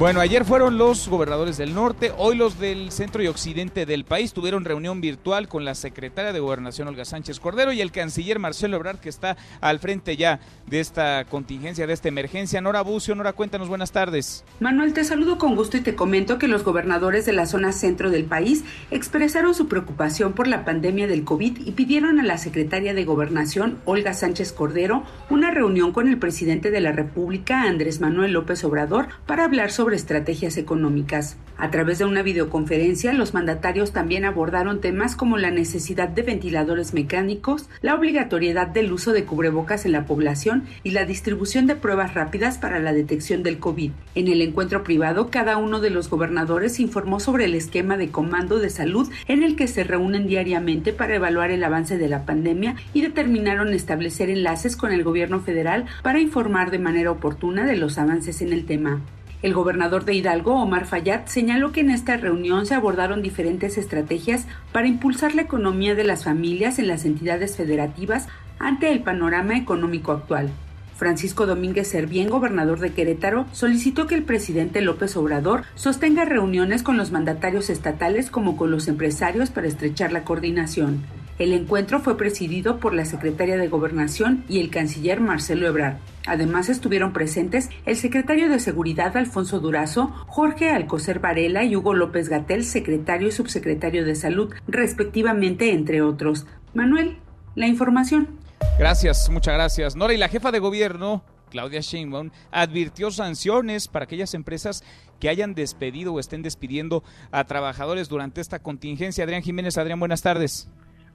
Bueno, ayer fueron los gobernadores del norte, hoy los del centro y occidente del país tuvieron reunión virtual con la secretaria de Gobernación Olga Sánchez Cordero y el canciller Marcelo Ebrard que está al frente ya de esta contingencia, de esta emergencia. Nora Bucio, Nora, cuéntanos, buenas tardes. Manuel, te saludo con gusto y te comento que los gobernadores de la zona centro del país expresaron su preocupación por la pandemia del COVID y pidieron a la secretaria de Gobernación Olga Sánchez Cordero una reunión con el presidente de la República, Andrés Manuel López Obrador, para hablar sobre estrategias económicas. A través de una videoconferencia, los mandatarios también abordaron temas como la necesidad de ventiladores mecánicos, la obligatoriedad del uso de cubrebocas en la población y la distribución de pruebas rápidas para la detección del COVID. En el encuentro privado, cada uno de los gobernadores informó sobre el esquema de comando de salud en el que se reúnen diariamente para evaluar el avance de la pandemia y determinaron establecer enlaces con el gobierno federal para informar de manera oportuna de los avances en el tema. El gobernador de Hidalgo, Omar Fayad, señaló que en esta reunión se abordaron diferentes estrategias para impulsar la economía de las familias en las entidades federativas ante el panorama económico actual. Francisco Domínguez Servién, gobernador de Querétaro, solicitó que el presidente López Obrador sostenga reuniones con los mandatarios estatales como con los empresarios para estrechar la coordinación. El encuentro fue presidido por la secretaria de Gobernación y el canciller Marcelo Ebrard. Además estuvieron presentes el secretario de Seguridad Alfonso Durazo, Jorge Alcocer Varela y Hugo López Gatel, secretario y subsecretario de Salud, respectivamente, entre otros. Manuel, la información. Gracias, muchas gracias. Nora y la jefa de gobierno Claudia Sheinbaum advirtió sanciones para aquellas empresas que hayan despedido o estén despidiendo a trabajadores durante esta contingencia. Adrián Jiménez, Adrián, buenas tardes.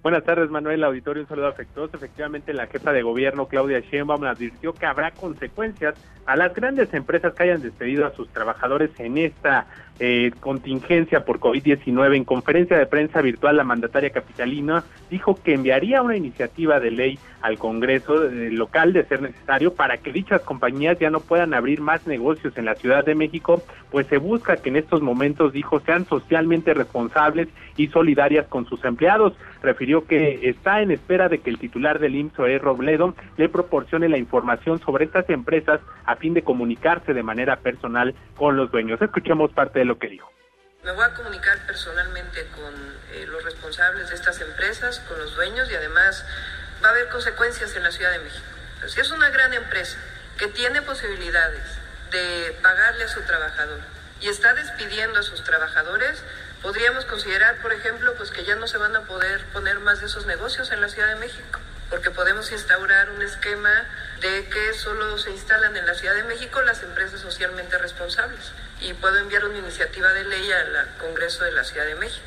Buenas tardes, Manuel Auditorio. Un saludo afectuoso. Efectivamente, la jefa de gobierno, Claudia Sheinbaum, advirtió que habrá consecuencias a las grandes empresas que hayan despedido a sus trabajadores en esta eh, contingencia por COVID-19. En conferencia de prensa virtual, la mandataria capitalina dijo que enviaría una iniciativa de ley al Congreso eh, local de ser necesario para que dichas compañías ya no puedan abrir más negocios en la Ciudad de México, pues se busca que en estos momentos, dijo, sean socialmente responsables y solidarias con sus empleados. Refirió que está en espera de que el titular del IMSS. Robledo, le proporcione la información sobre estas empresas a fin de comunicarse de manera personal con los dueños. Escuchemos parte de lo que dijo. Me voy a comunicar personalmente con eh, los responsables de estas empresas, con los dueños y además va a haber consecuencias en la Ciudad de México. si es una gran empresa que tiene posibilidades de pagarle a su trabajador y está despidiendo a sus trabajadores, podríamos considerar, por ejemplo, pues que ya no se van a poder poner más de esos negocios en la Ciudad de México, porque podemos instaurar un esquema de que solo se instalan en la Ciudad de México las empresas socialmente responsables. Y puedo enviar una iniciativa de ley al Congreso de la Ciudad de México.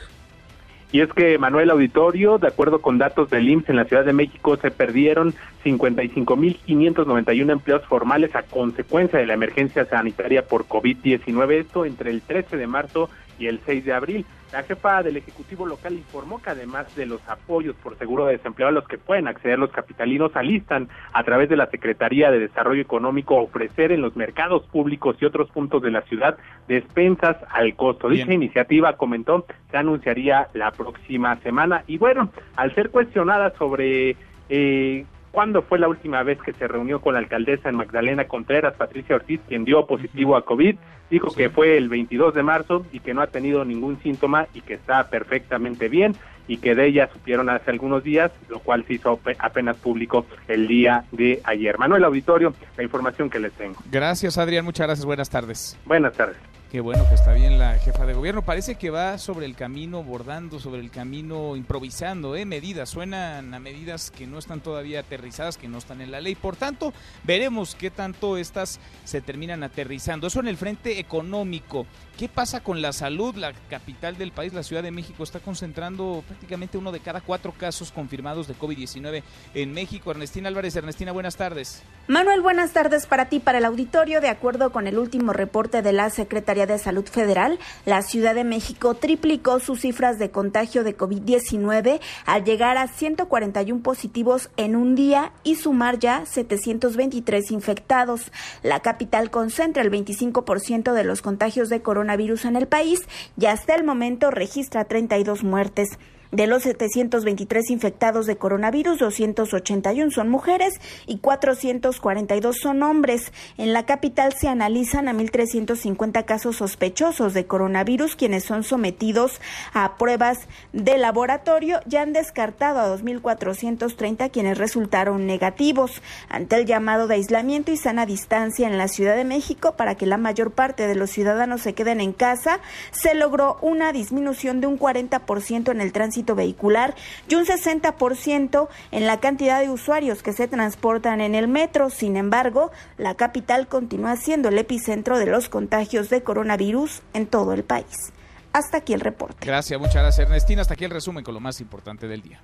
Y es que, Manuel Auditorio, de acuerdo con datos del IMSS en la Ciudad de México, se perdieron 55.591 empleos formales a consecuencia de la emergencia sanitaria por COVID-19, esto entre el 13 de marzo y el 6 de abril. La jefa del Ejecutivo local informó que además de los apoyos por seguro de desempleo a los que pueden acceder los capitalinos, alistan a través de la Secretaría de Desarrollo Económico ofrecer en los mercados públicos y otros puntos de la ciudad despensas al costo. Dicha iniciativa, comentó, se anunciaría la próxima semana. Y bueno, al ser cuestionada sobre eh, cuándo fue la última vez que se reunió con la alcaldesa en Magdalena Contreras, Patricia Ortiz, quien dio positivo a COVID, dijo que fue el 22 de marzo y que no ha tenido ningún síntoma y que está perfectamente bien y que de ella supieron hace algunos días, lo cual se hizo apenas público el día de ayer. Manuel Auditorio, la información que les tengo. Gracias, Adrián. Muchas gracias. Buenas tardes. Buenas tardes. Qué bueno que está bien la jefa de gobierno. Parece que va sobre el camino bordando, sobre el camino improvisando, ¿eh? Medidas, suenan a medidas que no están todavía aterrizadas, que no están en la ley. Por tanto, veremos qué tanto estas se terminan aterrizando. Eso en el frente económico. ¿Qué pasa con la salud? La capital del país, la Ciudad de México, está concentrando prácticamente uno de cada cuatro casos confirmados de COVID-19 en México. Ernestina Álvarez, Ernestina, buenas tardes. Manuel, buenas tardes para ti, para el auditorio. De acuerdo con el último reporte de la Secretaría de Salud Federal, la Ciudad de México triplicó sus cifras de contagio de COVID-19 al llegar a 141 positivos en un día y sumar ya 723 infectados. La capital concentra el 25% de los contagios de coronavirus en el país y hasta el momento registra 32 muertes. De los 723 infectados de coronavirus, 281 son mujeres y 442 son hombres. En la capital se analizan a 1.350 casos sospechosos de coronavirus, quienes son sometidos a pruebas de laboratorio y han descartado a 2.430 quienes resultaron negativos. Ante el llamado de aislamiento y sana distancia en la Ciudad de México para que la mayor parte de los ciudadanos se queden en casa, se logró una disminución de un 40% en el tránsito vehicular y un 60% en la cantidad de usuarios que se transportan en el metro. Sin embargo, la capital continúa siendo el epicentro de los contagios de coronavirus en todo el país. Hasta aquí el reporte. Gracias, muchas gracias Ernestina. Hasta aquí el resumen con lo más importante del día.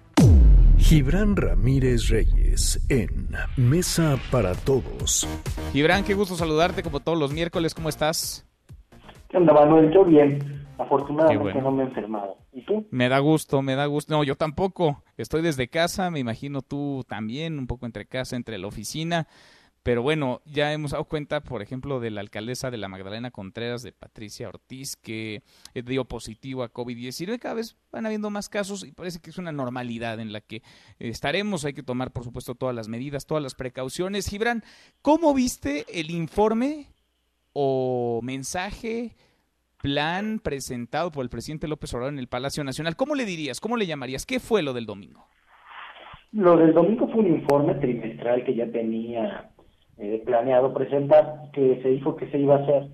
Gibran Ramírez Reyes en Mesa para Todos. Gibran, qué gusto saludarte como todos los miércoles. ¿Cómo estás? ¿Qué onda, Manuel? Yo bien. Afortunadamente no me he enfermado. ¿Y tú? Me da gusto, me da gusto. No, yo tampoco. Estoy desde casa, me imagino tú también, un poco entre casa, entre la oficina. Pero bueno, ya hemos dado cuenta, por ejemplo, de la alcaldesa de la Magdalena Contreras, de Patricia Ortiz, que dio positivo a COVID-19. Cada vez van habiendo más casos y parece que es una normalidad en la que estaremos. Hay que tomar, por supuesto, todas las medidas, todas las precauciones. Gibran, ¿cómo viste el informe o mensaje plan presentado por el presidente López Obrador en el Palacio Nacional. ¿Cómo le dirías? ¿Cómo le llamarías? ¿Qué fue lo del domingo? Lo del domingo fue un informe trimestral que ya tenía eh, planeado presentar, que se dijo que se iba a hacer,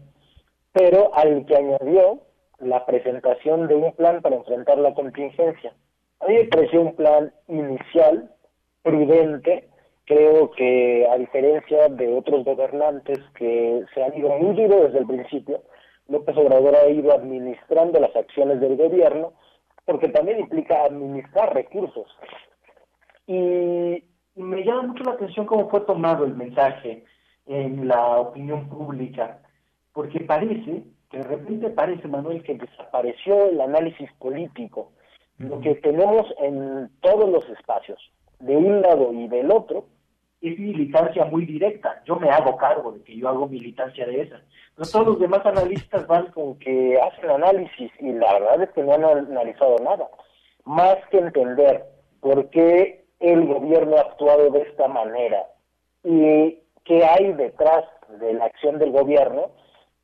pero al que añadió la presentación de un plan para enfrentar la contingencia. A mí me un plan inicial, prudente, creo que a diferencia de otros gobernantes que se han ido muy duro desde el principio, López Obrador ha ido administrando las acciones del gobierno, porque también implica administrar recursos. Y me llama mucho la atención cómo fue tomado el mensaje en la opinión pública, porque parece, que de repente parece, Manuel, que desapareció el análisis político. Lo que tenemos en todos los espacios, de un lado y del otro, es militancia muy directa. Yo me hago cargo de que yo hago militancia de esa. Todos los demás analistas van con que hacen análisis y la verdad es que no han analizado nada. Más que entender por qué el gobierno ha actuado de esta manera y qué hay detrás de la acción del gobierno,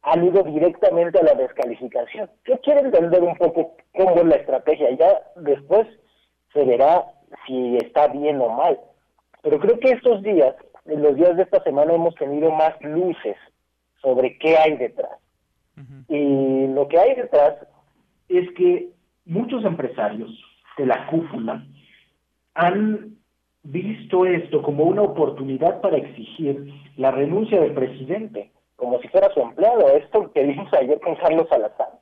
han ido directamente a la descalificación. Yo quiero entender un poco cómo es la estrategia. Ya después se verá si está bien o mal pero creo que estos días, en los días de esta semana, hemos tenido más luces sobre qué hay detrás. Y lo que hay detrás es que muchos empresarios de la cúpula han visto esto como una oportunidad para exigir la renuncia del presidente, como si fuera su empleado. Esto que vimos ayer con Carlos Salazar,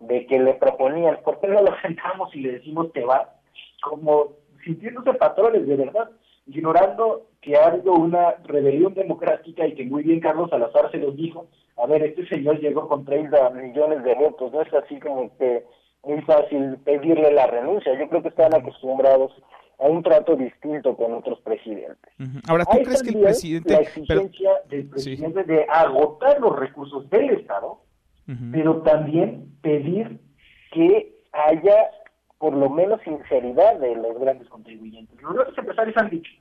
de que le proponían, ¿por qué no lo sentamos y le decimos te va? Como sintiéndose patrones de verdad ignorando que ha habido una rebelión democrática y que muy bien Carlos Salazar se los dijo, a ver, este señor llegó con 30 millones de votos, no es así como que muy fácil pedirle la renuncia. Yo creo que están acostumbrados a un trato distinto con otros presidentes. Ahora, ¿tú crees que el presidente... La exigencia del presidente de agotar los recursos del Estado, pero también pedir que haya por lo menos sinceridad de los grandes contribuyentes. Los grandes empresarios han dicho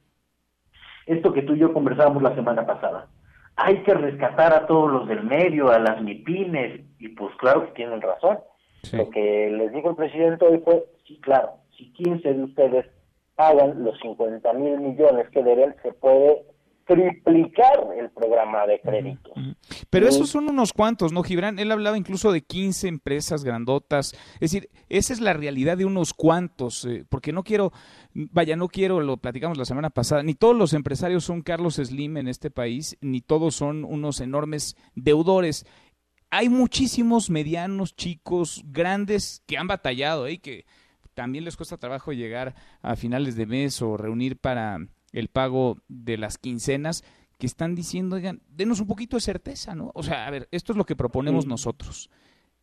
esto que tú y yo conversábamos la semana pasada. Hay que rescatar a todos los del medio, a las MIPINES, y pues claro que tienen razón. Lo que les dijo el presidente hoy fue, sí, claro, si 15 de ustedes pagan los 50 mil millones que deben, se puede triplicar el programa de créditos. Pero esos son unos cuantos, ¿no, Gibran? Él hablaba incluso de 15 empresas grandotas. Es decir, esa es la realidad de unos cuantos, eh, porque no quiero, vaya, no quiero, lo platicamos la semana pasada, ni todos los empresarios son Carlos Slim en este país, ni todos son unos enormes deudores. Hay muchísimos medianos, chicos, grandes que han batallado y ¿eh? que también les cuesta trabajo llegar a finales de mes o reunir para el pago de las quincenas que están diciendo, oigan, denos un poquito de certeza, ¿no? O sea, a ver, esto es lo que proponemos nosotros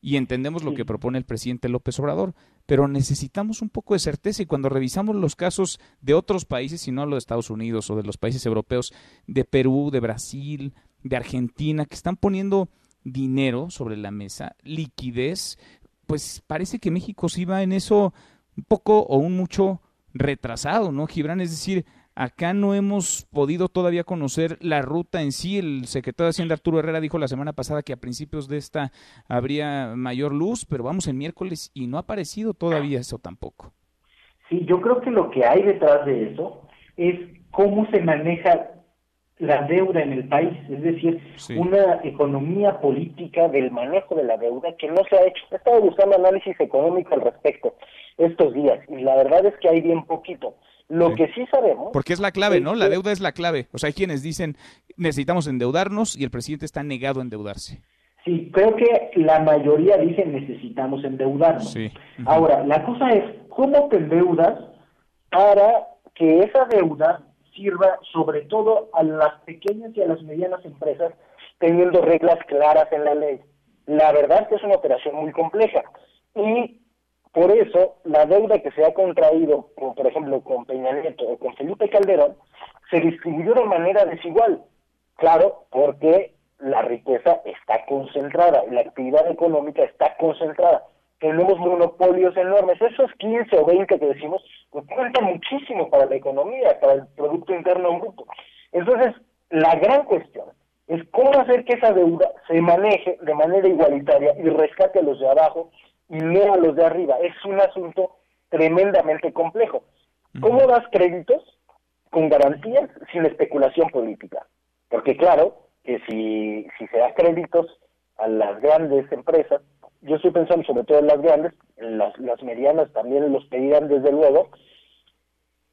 y entendemos lo que propone el presidente López Obrador, pero necesitamos un poco de certeza y cuando revisamos los casos de otros países, y no los de Estados Unidos o de los países europeos, de Perú, de Brasil, de Argentina, que están poniendo dinero sobre la mesa, liquidez, pues parece que México sí va en eso un poco o un mucho retrasado, ¿no, Gibran? Es decir, Acá no hemos podido todavía conocer la ruta en sí. El secretario de Hacienda Arturo Herrera dijo la semana pasada que a principios de esta habría mayor luz, pero vamos en miércoles y no ha aparecido todavía eso tampoco. Sí, yo creo que lo que hay detrás de eso es cómo se maneja la deuda en el país, es decir, una economía política del manejo de la deuda que no se ha hecho. He estado buscando análisis económico al respecto estos días y la verdad es que hay bien poquito. Lo que sí sabemos. Porque es la clave, ¿no? La deuda es la clave. O sea, hay quienes dicen necesitamos endeudarnos y el presidente está negado a endeudarse. Sí, creo que la mayoría dice necesitamos endeudarnos. Ahora, la cosa es, ¿cómo te endeudas para que esa deuda sirva sobre todo a las pequeñas y a las medianas empresas teniendo reglas claras en la ley? La verdad es que es una operación muy compleja. Y por eso, la deuda que se ha contraído, por ejemplo, con Peña Nieto o con Felipe Calderón, se distribuyó de manera desigual. Claro, porque la riqueza está concentrada, la actividad económica está concentrada. Tenemos monopolios enormes. Esos 15 o 20 que decimos, pues cuentan muchísimo para la economía, para el Producto Interno Bruto. Entonces, la gran cuestión es cómo hacer que esa deuda se maneje de manera igualitaria y rescate a los de abajo y no a los de arriba. Es un asunto tremendamente complejo. ¿Cómo das créditos con garantías sin especulación política? Porque claro, que si, si se da créditos a las grandes empresas, yo estoy pensando sobre todo en las grandes, las, las medianas también los pedirán desde luego,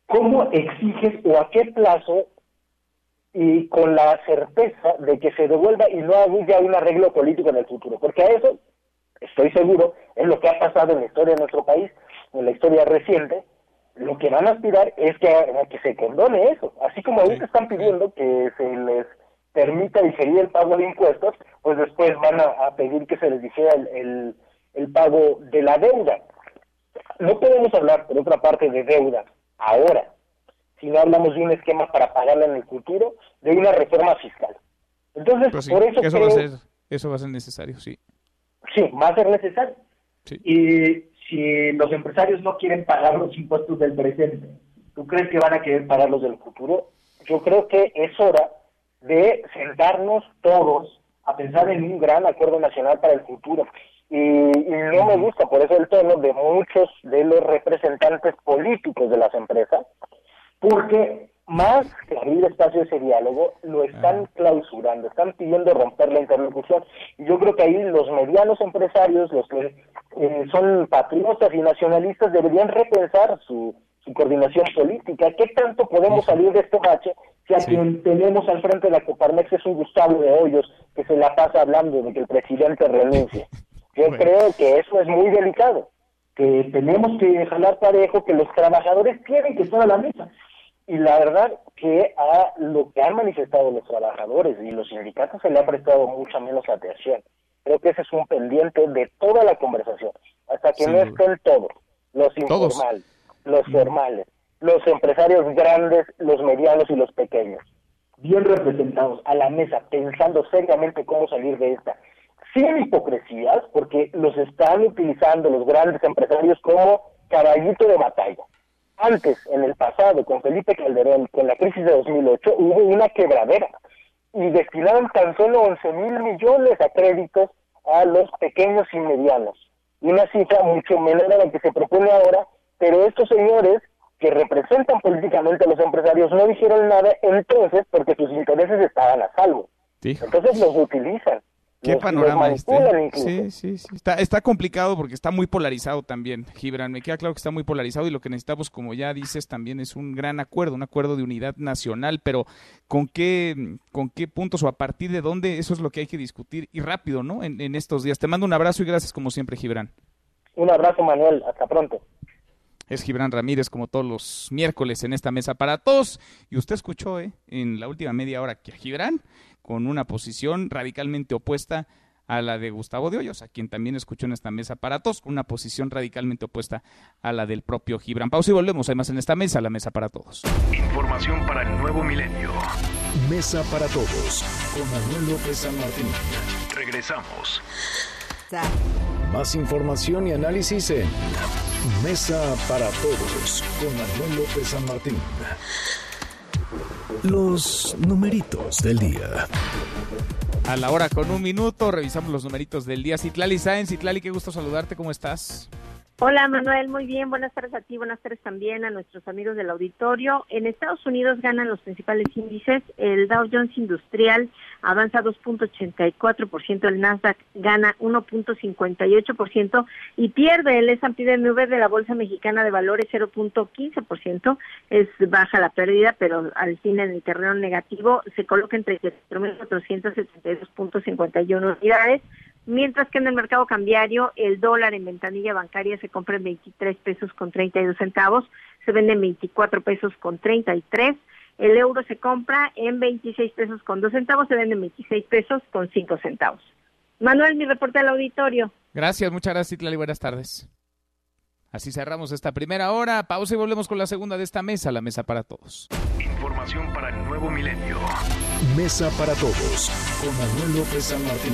¿cómo exiges o a qué plazo y con la certeza de que se devuelva y no haya un arreglo político en el futuro? Porque a eso estoy seguro, es lo que ha pasado en la historia de nuestro país, en la historia reciente, lo que van a aspirar es que, que se condone eso. Así como ahorita están pidiendo que se les permita diferir el pago de impuestos, pues después van a, pedir que se les dijera el, el, pago de la deuda. No podemos hablar, por otra parte, de deuda ahora, si no hablamos de un esquema para pagarla en el futuro, de una reforma fiscal. Entonces, pues por eso, eso va a ser, eso va a ser necesario, sí. Sí, va a ser necesario. Y si los empresarios no quieren pagar los impuestos del presente, ¿tú crees que van a querer pagar los del futuro? Yo creo que es hora de sentarnos todos a pensar en un gran acuerdo nacional para el futuro. Y, y, no me gusta por eso el tono de muchos de los representantes políticos de las empresas, porque más que abrir espacio ese diálogo, lo están clausurando, están pidiendo romper la interlocución. Y yo creo que ahí los medianos empresarios, los que eh, son patriotas y nacionalistas, deberían repensar su, su coordinación política. ¿Qué tanto podemos salir de este macho si a quien tenemos al frente de la Coparmex es un Gustavo de Hoyos que se la pasa hablando de que el presidente renuncie? Yo creo que eso es muy delicado, que tenemos que jalar parejo, que los trabajadores tienen que estar a la mesa y la verdad que a lo que han manifestado los trabajadores y los sindicatos se le ha prestado mucha menos atención. Creo que ese es un pendiente de toda la conversación. hasta que no estén todos, los informales, los formales, los empresarios grandes, los medianos y los pequeños, bien representados a la mesa, pensando seriamente cómo salir de esta, sin hipocresías, porque los están utilizando los grandes empresarios como caballito de batalla. Antes, en el pasado, con Felipe Calderón, con la crisis de 2008, hubo una quebradera y destinaron tan solo 11 mil millones a créditos a los pequeños y medianos. Una cifra mucho menor a la que se propone ahora, pero estos señores que representan políticamente a los empresarios no dijeron nada entonces porque sus intereses estaban a salvo. Entonces los utilizan. Qué panorama este. Sí, sí, sí. Está, está complicado porque está muy polarizado también, Gibran. Me queda claro que está muy polarizado y lo que necesitamos, como ya dices, también es un gran acuerdo, un acuerdo de unidad nacional. Pero ¿con qué, con qué puntos o a partir de dónde? Eso es lo que hay que discutir y rápido, ¿no? En, en estos días. Te mando un abrazo y gracias como siempre, Gibran. Un abrazo, Manuel. Hasta pronto. Es Gibran Ramírez, como todos los miércoles en esta mesa para todos. Y usted escuchó ¿eh? en la última media hora que a Gibran, con una posición radicalmente opuesta a la de Gustavo de Hoyos, a quien también escuchó en esta mesa para todos, con una posición radicalmente opuesta a la del propio Gibran. Pausa y volvemos, además en esta mesa, la mesa para todos. Información para el nuevo milenio. Mesa para todos, con Manuel López San Martín. Regresamos. Más información y análisis en Mesa para Todos con Manuel López San Martín. Los numeritos del día. A la hora con un minuto, revisamos los numeritos del día. Citlali Sáenz, Citlali, qué gusto saludarte, ¿cómo estás? Hola Manuel, muy bien, buenas tardes a ti, buenas tardes también a nuestros amigos del auditorio. En Estados Unidos ganan los principales índices, el Dow Jones Industrial avanza 2.84%, el Nasdaq gana 1.58% y pierde el S&P nube de la Bolsa Mexicana de Valores 0.15%, es baja la pérdida, pero al fin en el terreno negativo se coloca en 34.472.51 unidades mientras que en el mercado cambiario el dólar en ventanilla bancaria se compra en 23 pesos con 32 centavos, se vende en 24 pesos con 33, el euro se compra en 26 pesos con 2 centavos, se vende en 26 pesos con 5 centavos. Manuel, mi reporte al auditorio. Gracias, muchas gracias, Citlali, buenas tardes. Así cerramos esta primera hora. Pausa y volvemos con la segunda de esta mesa, la mesa para todos. Información para el nuevo milenio. Mesa para todos con Manuel López San Martín.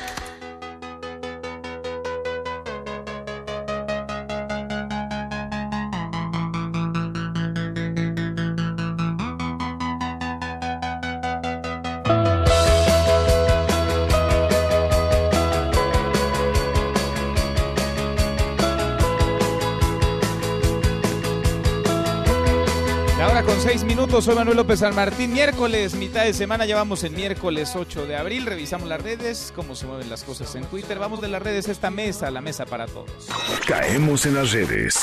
Soy Manuel López San Martín. Miércoles, mitad de semana, ya vamos en miércoles 8 de abril. Revisamos las redes, cómo se mueven las cosas en Twitter. Vamos de las redes a esta mesa, la mesa para todos. Caemos en las redes.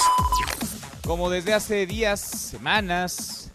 Como desde hace días, semanas,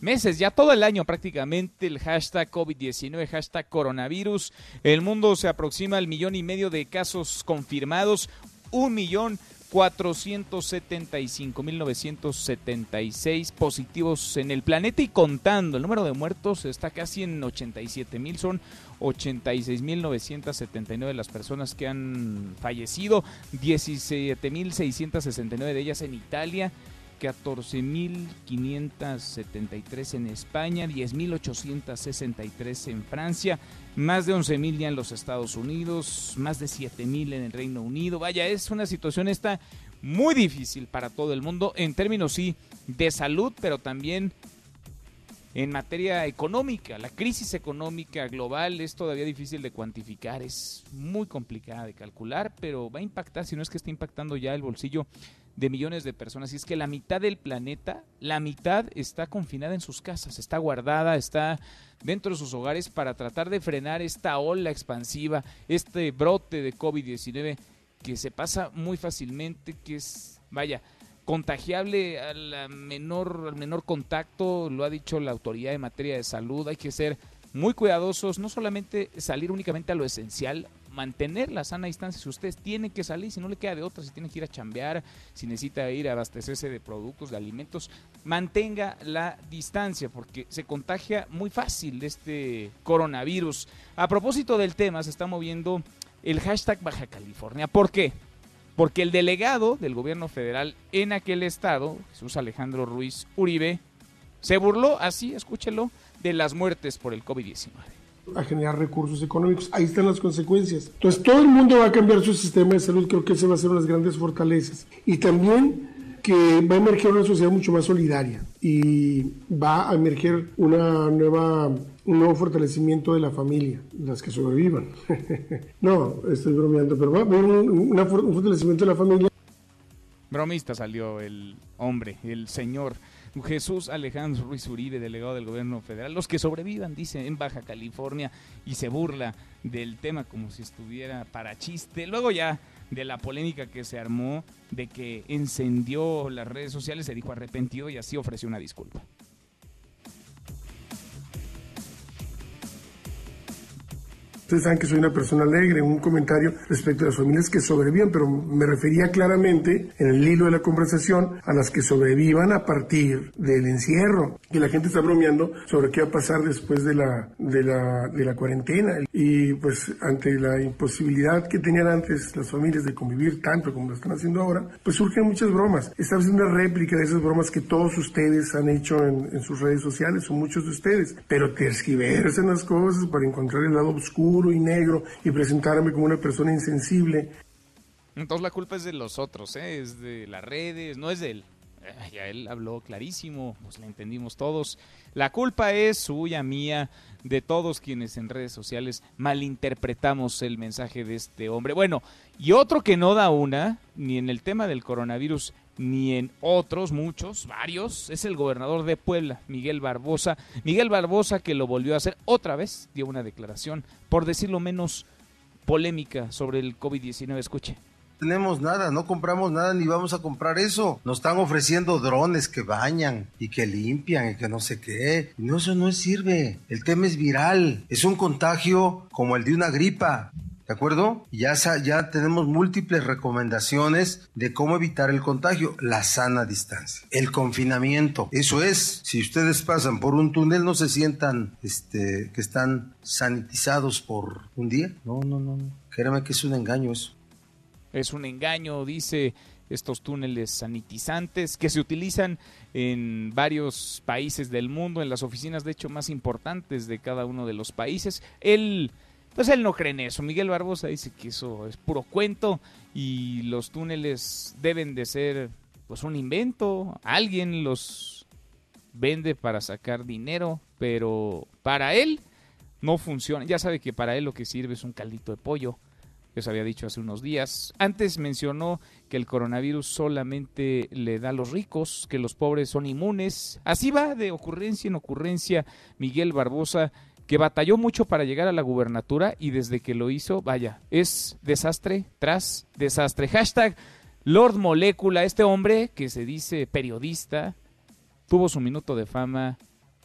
meses, ya todo el año prácticamente, el hashtag COVID-19, hashtag coronavirus. El mundo se aproxima al millón y medio de casos confirmados, un millón 475.976 positivos en el planeta y contando. El número de muertos está casi en 87.000, son 86.979 las personas que han fallecido, 17.669 de ellas en Italia. 14.573 en España, 10.863 en Francia, más de 11.000 ya en los Estados Unidos, más de 7.000 en el Reino Unido. Vaya, es una situación esta muy difícil para todo el mundo en términos sí de salud, pero también en materia económica. La crisis económica global es todavía difícil de cuantificar, es muy complicada de calcular, pero va a impactar, si no es que está impactando ya el bolsillo de millones de personas. Y es que la mitad del planeta, la mitad está confinada en sus casas, está guardada, está dentro de sus hogares para tratar de frenar esta ola expansiva, este brote de COVID-19 que se pasa muy fácilmente, que es, vaya, contagiable al menor, al menor contacto, lo ha dicho la autoridad en materia de salud, hay que ser muy cuidadosos, no solamente salir únicamente a lo esencial, mantener la sana distancia. Si usted tiene que salir, si no le queda de otra, si tiene que ir a chambear, si necesita ir a abastecerse de productos, de alimentos, mantenga la distancia porque se contagia muy fácil este coronavirus. A propósito del tema, se está moviendo el hashtag Baja California. ¿Por qué? Porque el delegado del gobierno federal en aquel estado, Jesús Alejandro Ruiz Uribe, se burló, así, escúchelo, de las muertes por el COVID-19 a generar recursos económicos. Ahí están las consecuencias. Entonces todo el mundo va a cambiar su sistema de salud, creo que ese va a ser unas grandes fortalezas. Y también que va a emerger una sociedad mucho más solidaria y va a emerger una nueva, un nuevo fortalecimiento de la familia, las que sobrevivan. no, estoy bromeando, pero va a haber un, un fortalecimiento de la familia. Bromista salió el hombre, el señor. Jesús Alejandro Ruiz Uribe, delegado del gobierno federal, los que sobrevivan, dice, en Baja California y se burla del tema como si estuviera para chiste. Luego ya de la polémica que se armó de que encendió las redes sociales, se dijo arrepentido y así ofreció una disculpa. Ustedes saben que soy una persona alegre, un comentario respecto a las familias que sobrevivan, pero me refería claramente en el hilo de la conversación a las que sobrevivan a partir del encierro. Que la gente está bromeando sobre qué va a pasar después de la, de la, de la cuarentena. Y pues ante la imposibilidad que tenían antes las familias de convivir tanto como lo están haciendo ahora, pues surgen muchas bromas. Esta es una réplica de esas bromas que todos ustedes han hecho en, en sus redes sociales, o muchos de ustedes, pero tergiversan las cosas para encontrar el lado oscuro y negro y presentarme como una persona insensible. Entonces la culpa es de los otros, ¿eh? es de las redes, no es de él. Ya él habló clarísimo, pues la entendimos todos. La culpa es suya, mía, de todos quienes en redes sociales malinterpretamos el mensaje de este hombre. Bueno, y otro que no da una, ni en el tema del coronavirus, ni en otros, muchos, varios, es el gobernador de Puebla, Miguel Barbosa. Miguel Barbosa que lo volvió a hacer otra vez, dio una declaración, por decirlo menos polémica sobre el COVID-19. Escuche tenemos nada, no compramos nada ni vamos a comprar eso. Nos están ofreciendo drones que bañan y que limpian y que no sé qué. No, eso no sirve. El tema es viral. Es un contagio como el de una gripa. ¿De acuerdo? Ya, ya tenemos múltiples recomendaciones de cómo evitar el contagio. La sana distancia. El confinamiento. Eso es. Si ustedes pasan por un túnel, no se sientan este, que están sanitizados por un día. No, no, no. Créeme que es un engaño eso. Es un engaño, dice estos túneles sanitizantes que se utilizan en varios países del mundo, en las oficinas de hecho más importantes de cada uno de los países. Él pues él no cree en eso. Miguel Barbosa dice que eso es puro cuento y los túneles deben de ser pues un invento. Alguien los vende para sacar dinero, pero para él no funciona. Ya sabe que para él lo que sirve es un caldito de pollo. Eso había dicho hace unos días. Antes mencionó que el coronavirus solamente le da a los ricos, que los pobres son inmunes. Así va de ocurrencia en ocurrencia Miguel Barbosa que batalló mucho para llegar a la gubernatura y desde que lo hizo, vaya, es desastre tras desastre. Hashtag Lord Molécula, este hombre que se dice periodista, tuvo su minuto de fama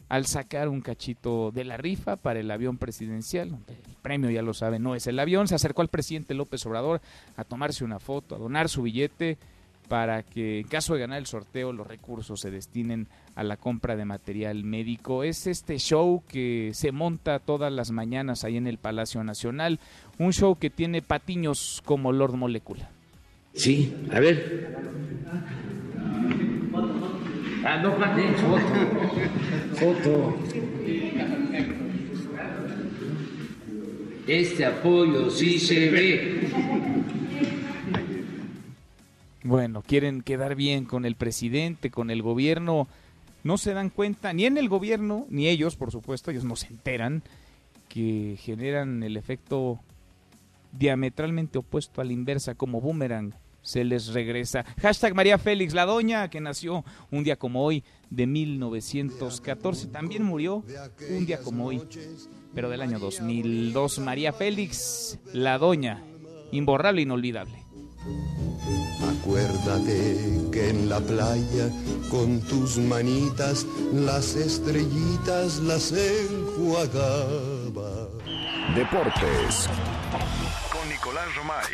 al sacar un cachito de la rifa para el avión presidencial. El premio, ya lo sabe, no es el avión. Se acercó al presidente López Obrador a tomarse una foto, a donar su billete para que en caso de ganar el sorteo los recursos se destinen a la compra de material médico. Es este show que se monta todas las mañanas ahí en el Palacio Nacional, un show que tiene patiños como Lord Molecula. Sí, a ver. Ah, no, foto. Foto. Este apoyo sí se ve. Bueno, quieren quedar bien con el presidente, con el gobierno. No se dan cuenta, ni en el gobierno, ni ellos, por supuesto, ellos no se enteran, que generan el efecto diametralmente opuesto a la inversa, como boomerang se les regresa. Hashtag María Félix, la doña que nació un día como hoy de 1914, también murió un día como hoy, pero del año 2002. María Félix, la doña, imborrable, inolvidable. Acuérdate que en la playa con tus manitas las estrellitas las enjuagaba. Deportes con Nicolás Romay.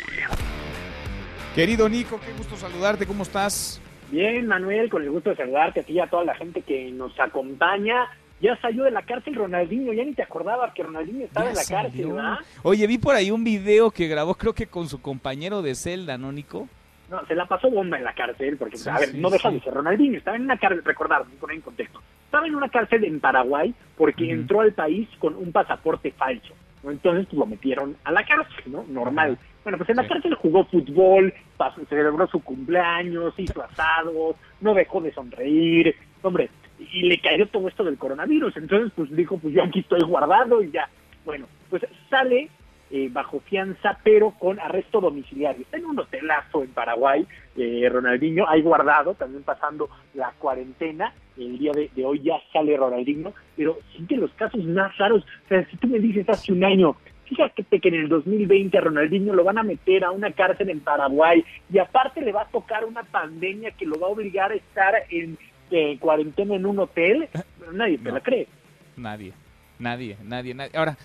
Querido Nico, qué gusto saludarte, ¿cómo estás? Bien, Manuel, con el gusto de saludarte a ti y a toda la gente que nos acompaña. Ya salió de la cárcel Ronaldinho, ya ni te acordabas que Ronaldinho estaba en la cárcel, ¿verdad? Oye, vi por ahí un video que grabó, creo que con su compañero de celda, ¿no, Nico? No, se la pasó bomba en la cárcel, porque, a ver, no deja de ser Ronaldinho, estaba en una cárcel, recordar, poner en contexto, estaba en una cárcel en Paraguay porque entró al país con un pasaporte falso, ¿no? Entonces pues, lo metieron a la cárcel, ¿no? Normal. Bueno, pues en la cárcel jugó fútbol, pasó, celebró su cumpleaños, hizo asados, no dejó de sonreír, hombre, y le cayó todo esto del coronavirus. Entonces, pues dijo, pues yo aquí estoy guardado y ya. Bueno, pues sale eh, bajo fianza, pero con arresto domiciliario. Está en un hotelazo en Paraguay, eh, Ronaldinho, ahí guardado, también pasando la cuarentena. El día de, de hoy ya sale Ronaldinho, pero sí que los casos más raros, o sea, si tú me dices hace un año, fíjate que en el 2020 a Ronaldinho lo van a meter a una cárcel en Paraguay y aparte le va a tocar una pandemia que lo va a obligar a estar en eh, cuarentena en un hotel, nadie te la cree. Nadie, nadie, nadie, nadie. Ahora,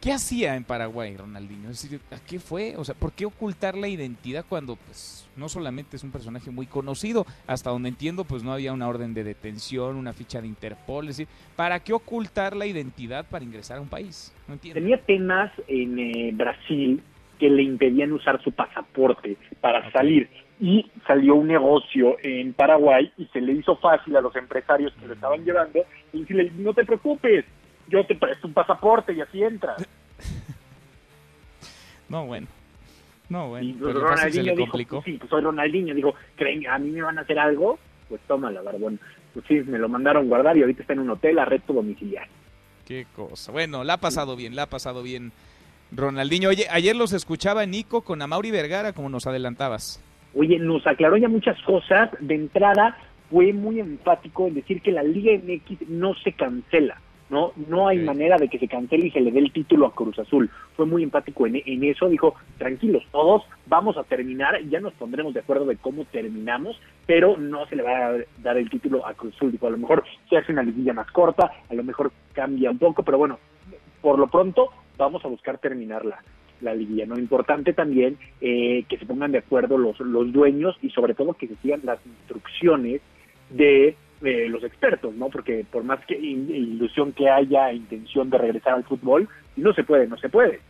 ¿qué hacía en Paraguay Ronaldinho? Es decir, ¿a qué fue? O sea, ¿por qué ocultar la identidad cuando pues no solamente es un personaje muy conocido, hasta donde entiendo pues no había una orden de detención, una ficha de Interpol, es decir, ¿para qué ocultar la identidad para ingresar a un país? No entiendo. Tenía temas en eh, Brasil que le impedían usar su pasaporte para salir y salió un negocio en Paraguay y se le hizo fácil a los empresarios que lo estaban llevando y decirle, no te preocupes, yo te presto un pasaporte y así entras. No, bueno. No, bueno. Y pues Ronaldinho le dijo, complicó. sí, pues soy Ronaldinho, dijo, ¿creen a mí me van a hacer algo? Pues tómala, barbón. Pues sí, me lo mandaron guardar y ahorita está en un hotel a reto domiciliario. Qué cosa. Bueno, la ha pasado bien, la ha pasado bien Ronaldinho. Oye, ayer los escuchaba Nico con Amauri Vergara, como nos adelantabas. Oye, nos aclaró ya muchas cosas. De entrada, fue muy enfático en decir que la Liga MX no se cancela, ¿no? No hay manera de que se cancele y se le dé el título a Cruz Azul. Fue muy empático en, en eso. Dijo, tranquilos, todos vamos a terminar, ya nos pondremos de acuerdo de cómo terminamos, pero no se le va a dar el título a Cruz Azul. Dijo, a lo mejor se hace una liguilla más corta, a lo mejor cambia un poco, pero bueno, por lo pronto vamos a buscar terminarla la liguilla. ¿no? Importante también eh, que se pongan de acuerdo los, los dueños y sobre todo que se sigan las instrucciones de eh, los expertos, ¿no? Porque por más que ilusión que haya, intención de regresar al fútbol, no se puede, no se puede.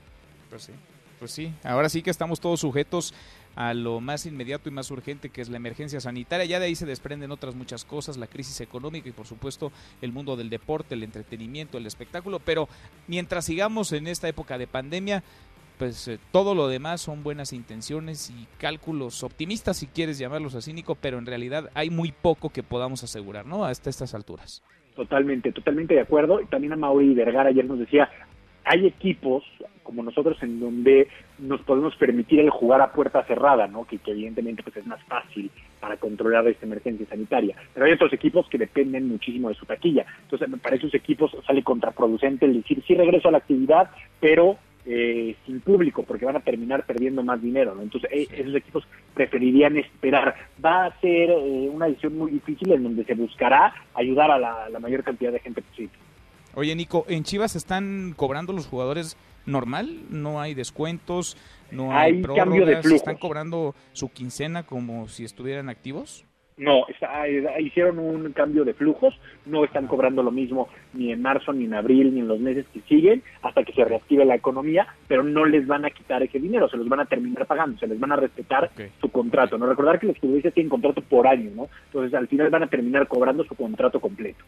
Pues sí. Pues sí, ahora sí que estamos todos sujetos a lo más inmediato y más urgente que es la emergencia sanitaria. Ya de ahí se desprenden otras muchas cosas, la crisis económica y por supuesto el mundo del deporte, el entretenimiento, el espectáculo. Pero mientras sigamos en esta época de pandemia, pues eh, todo lo demás son buenas intenciones y cálculos optimistas, si quieres llamarlos así, Nico, pero en realidad hay muy poco que podamos asegurar, ¿no? Hasta estas alturas. Totalmente, totalmente de acuerdo. Y también a Mauri Vergara ayer nos decía, hay equipos como nosotros en donde nos podemos permitir el jugar a puerta cerrada, ¿no? Que, que evidentemente pues es más fácil para controlar esta emergencia sanitaria. Pero hay otros equipos que dependen muchísimo de su taquilla. Entonces, para esos equipos sale contraproducente el decir, sí regreso a la actividad, pero eh, sin público, porque van a terminar perdiendo más dinero, ¿no? Entonces, eh, esos equipos preferirían esperar. Va a ser eh, una decisión muy difícil en donde se buscará ayudar a la, la mayor cantidad de gente posible. Oye, Nico, ¿en Chivas están cobrando los jugadores normal? ¿No hay descuentos? ¿No hay, Hay cambio de. ¿Están cobrando su quincena como si estuvieran activos? No, está- hicieron un cambio de flujos, no están cobrando lo mismo ni en marzo, ni en abril, ni en los meses que siguen, hasta que se reactive la economía, pero no les van a quitar ese dinero, se los van a terminar pagando, se les van a respetar su contrato. No recordar que los futbolistas tienen contrato por año, ¿no? Entonces al final van a terminar cobrando su contrato completo.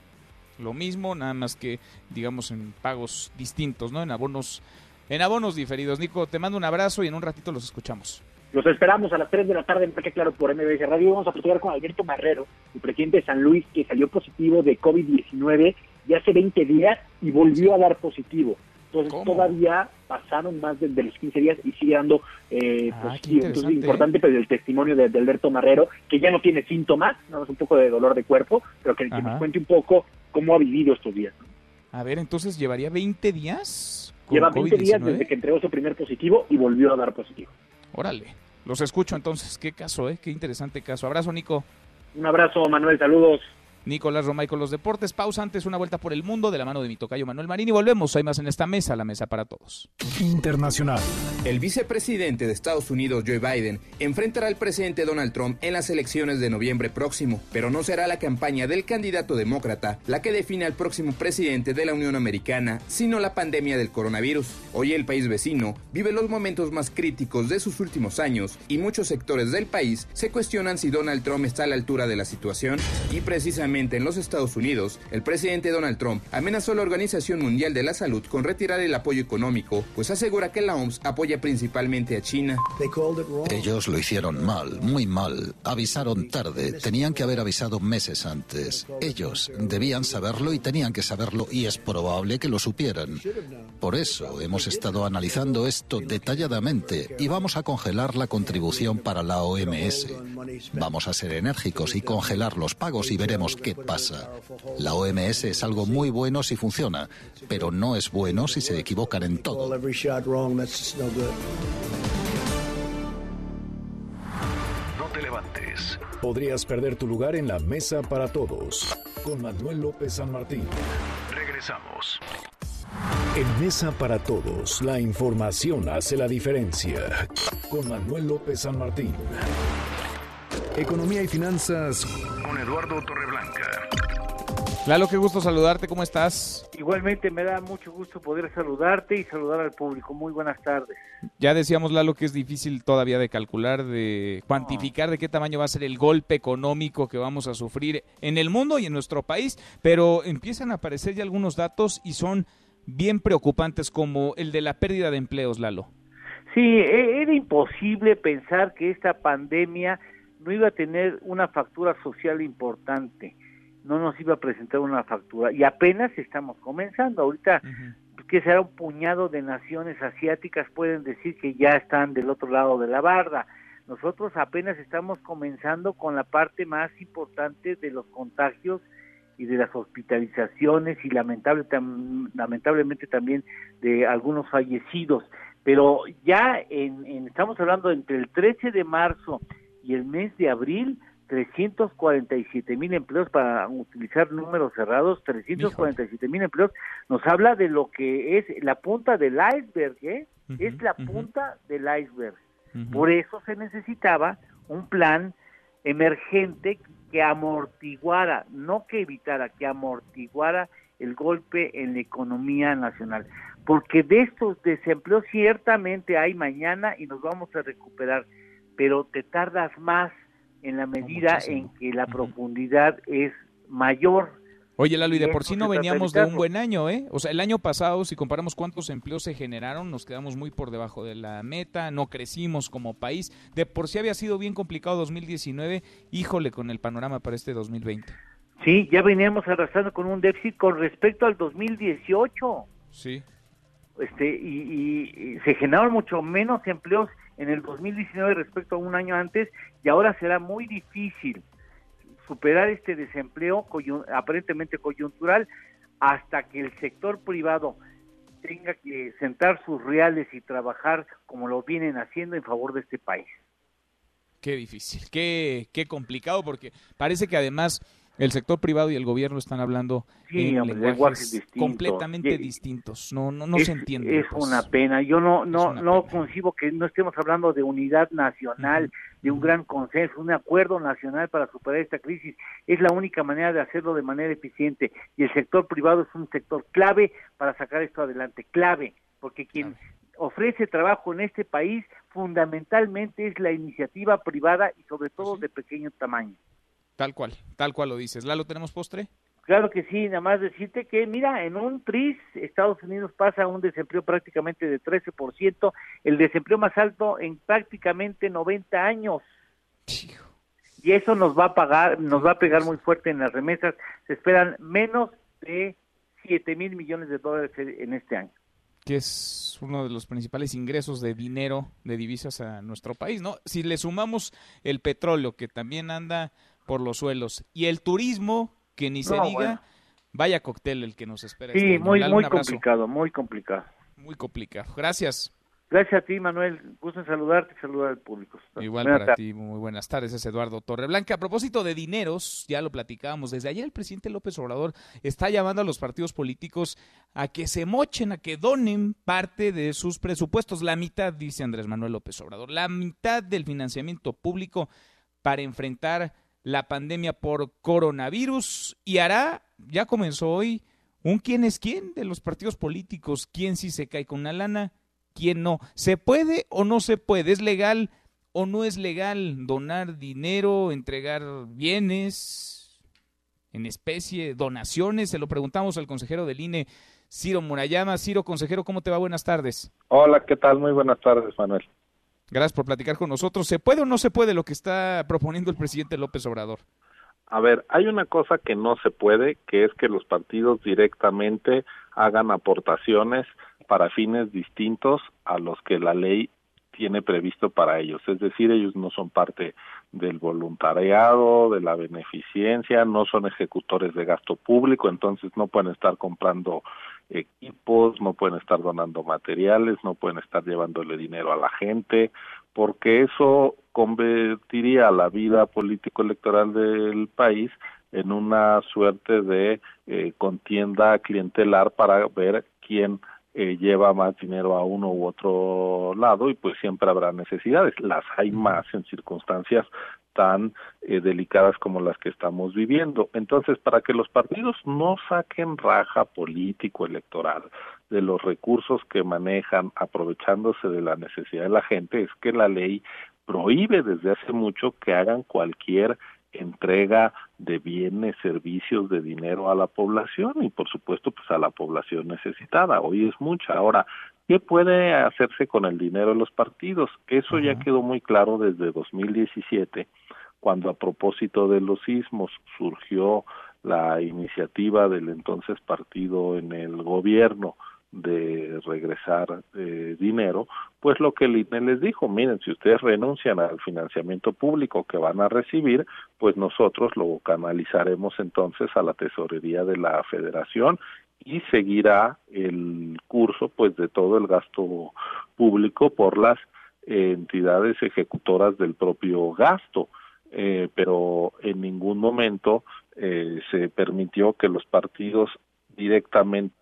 Lo mismo, nada más que, digamos, en pagos distintos, ¿no? En abonos, en abonos diferidos. Nico, te mando un abrazo y en un ratito los escuchamos. Los esperamos a las 3 de la tarde en Parque Claro por MBS Radio. Vamos a platicar con Alberto Marrero, el presidente de San Luis, que salió positivo de COVID-19 ya hace 20 días y volvió a dar positivo. Entonces todavía pasaron más de, de los 15 días y sigue dando eh, Ah, positivo. Entonces es importante pues, el testimonio de, de Alberto Marrero, que ya no tiene síntomas, nada más un poco de dolor de cuerpo, pero que, nos cuente un poco cómo ha vivido estos días. A ver, entonces, ¿llevaría 20 días? con Lleva 20 días COVID-19? desde que entregó su primer positivo y volvió a dar positivo. Órale, los escucho entonces. Qué caso, ¿eh? Qué interesante caso. Abrazo, Nico. Un abrazo, Manuel, saludos. Nicolás Romay con los deportes. Pausa antes, una vuelta por el mundo de la mano de mi tocayo Manuel Marín y volvemos. Hay más en esta mesa, la mesa para todos. Internacional. El vicepresidente de Estados Unidos, Joe Biden, enfrentará al presidente Donald Trump en las elecciones de noviembre próximo, pero no será la campaña del candidato demócrata la que define al próximo presidente de la Unión Americana, sino la pandemia del coronavirus. Hoy el país vecino vive los momentos más críticos de sus últimos años y muchos sectores del país se cuestionan si Donald Trump está a la altura de la situación y precisamente en los Estados Unidos, el presidente Donald Trump amenazó a la Organización Mundial de la Salud con retirar el apoyo económico, pues asegura que la OMS apoya principalmente a China. Ellos lo hicieron mal, muy mal. Avisaron tarde. Tenían que haber avisado meses antes. Ellos debían saberlo y tenían que saberlo y es probable que lo supieran. Por eso hemos estado analizando esto detalladamente y vamos a congelar la contribución para la OMS. Vamos a ser enérgicos y congelar los pagos y veremos qué pasa. La OMS es algo muy bueno si funciona, pero no es bueno si se equivocan en todo. No te levantes. Podrías perder tu lugar en la mesa para todos. Con Manuel López San Martín. Regresamos. En Mesa para Todos, la información hace la diferencia. Con Manuel López San Martín. Economía y finanzas con Eduardo Torreblanca. Lalo, qué gusto saludarte, ¿cómo estás? Igualmente me da mucho gusto poder saludarte y saludar al público. Muy buenas tardes. Ya decíamos, Lalo, que es difícil todavía de calcular, de cuantificar de qué tamaño va a ser el golpe económico que vamos a sufrir en el mundo y en nuestro país, pero empiezan a aparecer ya algunos datos y son bien preocupantes como el de la pérdida de empleos, Lalo. Sí, e-, era imposible pensar que esta pandemia no iba a tener una factura social importante, no nos iba a presentar una factura y apenas estamos comenzando. Ahorita, que será un puñado de naciones asiáticas pueden decir que ya están del otro lado de la barda. Nosotros apenas estamos comenzando con la parte más importante de los contagios y de las hospitalizaciones y lamentable, lamentablemente también de algunos fallecidos. Pero ya en, en, estamos hablando entre el 13 de marzo y el mes de abril 347 mil empleos para utilizar números cerrados, 347 mil empleos, nos habla de lo que es la punta del iceberg, ¿eh? es la punta del iceberg. Por eso se necesitaba un plan emergente que amortiguara, no que evitara, que amortiguara el golpe en la economía nacional. Porque de estos desempleos ciertamente hay mañana y nos vamos a recuperar pero te tardas más en la medida en que la profundidad es mayor. Oye, Lalo, y de por sí no veníamos de un buen año, ¿eh? O sea, el año pasado, si comparamos cuántos empleos se generaron, nos quedamos muy por debajo de la meta, no crecimos como país. De por sí había sido bien complicado 2019, híjole con el panorama para este 2020. Sí, ya veníamos arrastrando con un déficit con respecto al 2018. Sí. Este, y, y se generaron mucho menos empleos en el 2019 respecto a un año antes y ahora será muy difícil superar este desempleo aparentemente coyuntural hasta que el sector privado tenga que sentar sus reales y trabajar como lo vienen haciendo en favor de este país. Qué difícil, qué, qué complicado, porque parece que además el sector privado y el gobierno están hablando en lenguajes, completamente distintos. No, no, no se entiende. Es una pena. Yo no, no, no concibo que no estemos hablando de unidad nacional, de un gran consenso, un acuerdo nacional para superar esta crisis. Es la única manera de hacerlo de manera eficiente. Y el sector privado es un sector clave para sacar esto adelante. Clave, porque quien ofrece trabajo en este país fundamentalmente es la iniciativa privada y sobre todo de pequeño tamaño. Tal cual, tal cual lo dices. ¿Lalo, tenemos postre? Claro que sí, nada más decirte que, mira, en un TRIS, Estados Unidos pasa un desempleo prácticamente de 13%, el desempleo más alto en prácticamente 90 años. Y eso nos va a pagar, nos va a pegar muy fuerte en las remesas. Se esperan menos de 7 mil millones de dólares en este año. Que es uno de los principales ingresos de dinero, de divisas a nuestro país, ¿no? Si le sumamos el petróleo, que también anda por los suelos. Y el turismo, que ni se diga, vaya cóctel el que nos espera. Sí, este muy, muy complicado, muy complicado. Muy complicado. Gracias. Gracias a ti, Manuel. Gusto en saludarte y saludar al público. Igual para ti, muy buenas tardes. Es Eduardo Torreblanca. A propósito de dineros, ya lo platicábamos, desde ayer el presidente López Obrador está llamando a los partidos políticos a que se mochen, a que donen parte de sus presupuestos. La mitad, dice Andrés Manuel López Obrador, la mitad del financiamiento público para enfrentar la pandemia por coronavirus y hará, ya comenzó hoy, un quién es quién de los partidos políticos, quién sí se cae con una lana, quién no. ¿Se puede o no se puede? ¿Es legal o no es legal donar dinero, entregar bienes en especie, donaciones? Se lo preguntamos al consejero del INE, Ciro Murayama. Ciro, consejero, ¿cómo te va? Buenas tardes. Hola, ¿qué tal? Muy buenas tardes, Manuel. Gracias por platicar con nosotros. ¿Se puede o no se puede lo que está proponiendo el presidente López Obrador? A ver, hay una cosa que no se puede, que es que los partidos directamente hagan aportaciones para fines distintos a los que la ley tiene previsto para ellos. Es decir, ellos no son parte del voluntariado, de la beneficencia, no son ejecutores de gasto público, entonces no pueden estar comprando equipos, no pueden estar donando materiales, no pueden estar llevándole dinero a la gente, porque eso convertiría la vida político-electoral del país en una suerte de eh, contienda clientelar para ver quién eh, lleva más dinero a uno u otro lado y pues siempre habrá necesidades. Las hay más en circunstancias tan eh, delicadas como las que estamos viviendo. Entonces, para que los partidos no saquen raja político electoral de los recursos que manejan aprovechándose de la necesidad de la gente, es que la ley prohíbe desde hace mucho que hagan cualquier entrega de bienes, servicios, de dinero a la población y por supuesto pues a la población necesitada. Hoy es mucha. Ahora, ¿qué puede hacerse con el dinero de los partidos? Eso ya quedó muy claro desde 2017 cuando a propósito de los sismos surgió la iniciativa del entonces partido en el gobierno de regresar eh, dinero, pues lo que el INE les dijo, miren, si ustedes renuncian al financiamiento público que van a recibir, pues nosotros lo canalizaremos entonces a la tesorería de la federación y seguirá el curso pues de todo el gasto público por las entidades ejecutoras del propio gasto. Eh, pero en ningún momento eh, se permitió que los partidos directamente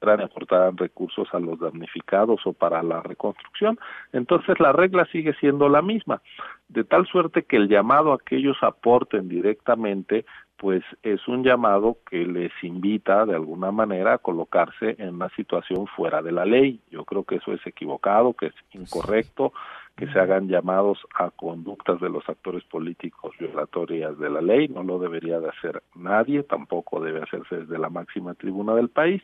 aportaran recursos a los damnificados o para la reconstrucción. Entonces la regla sigue siendo la misma, de tal suerte que el llamado a que ellos aporten directamente pues es un llamado que les invita de alguna manera a colocarse en una situación fuera de la ley. Yo creo que eso es equivocado, que es incorrecto, que se hagan llamados a conductas de los actores políticos violatorias de la ley, no lo debería de hacer nadie, tampoco debe hacerse desde la máxima tribuna del país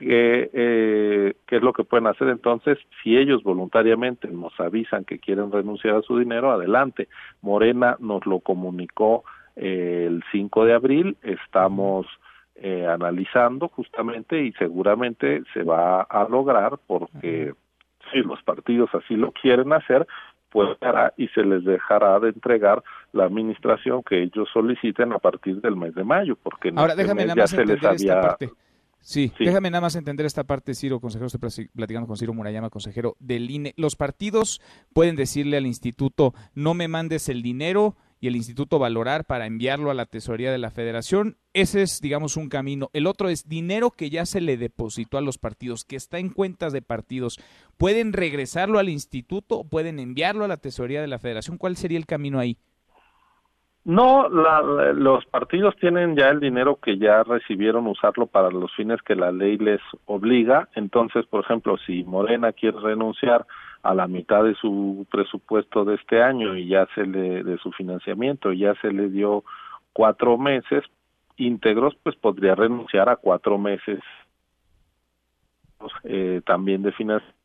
que, eh, qué es lo que pueden hacer. Entonces si ellos voluntariamente nos avisan que quieren renunciar a su dinero adelante. Morena nos lo comunicó eh, el 5 de abril. Estamos eh, analizando justamente y seguramente se va a lograr porque si los partidos así lo quieren hacer pues hará y se les dejará de entregar la administración que ellos soliciten a partir del mes de mayo porque ahora este déjame ya se les había Sí, déjame nada más entender esta parte, Ciro, consejero, estoy platicando con Ciro Murayama, consejero del INE. Los partidos pueden decirle al instituto, no me mandes el dinero y el instituto valorar para enviarlo a la tesorería de la federación. Ese es, digamos, un camino. El otro es dinero que ya se le depositó a los partidos, que está en cuentas de partidos. ¿Pueden regresarlo al instituto? ¿Pueden enviarlo a la tesorería de la federación? ¿Cuál sería el camino ahí? No, los partidos tienen ya el dinero que ya recibieron usarlo para los fines que la ley les obliga. Entonces, por ejemplo, si Morena quiere renunciar a la mitad de su presupuesto de este año y ya se le de su financiamiento ya se le dio cuatro meses íntegros, pues podría renunciar a cuatro meses eh, también de financiamiento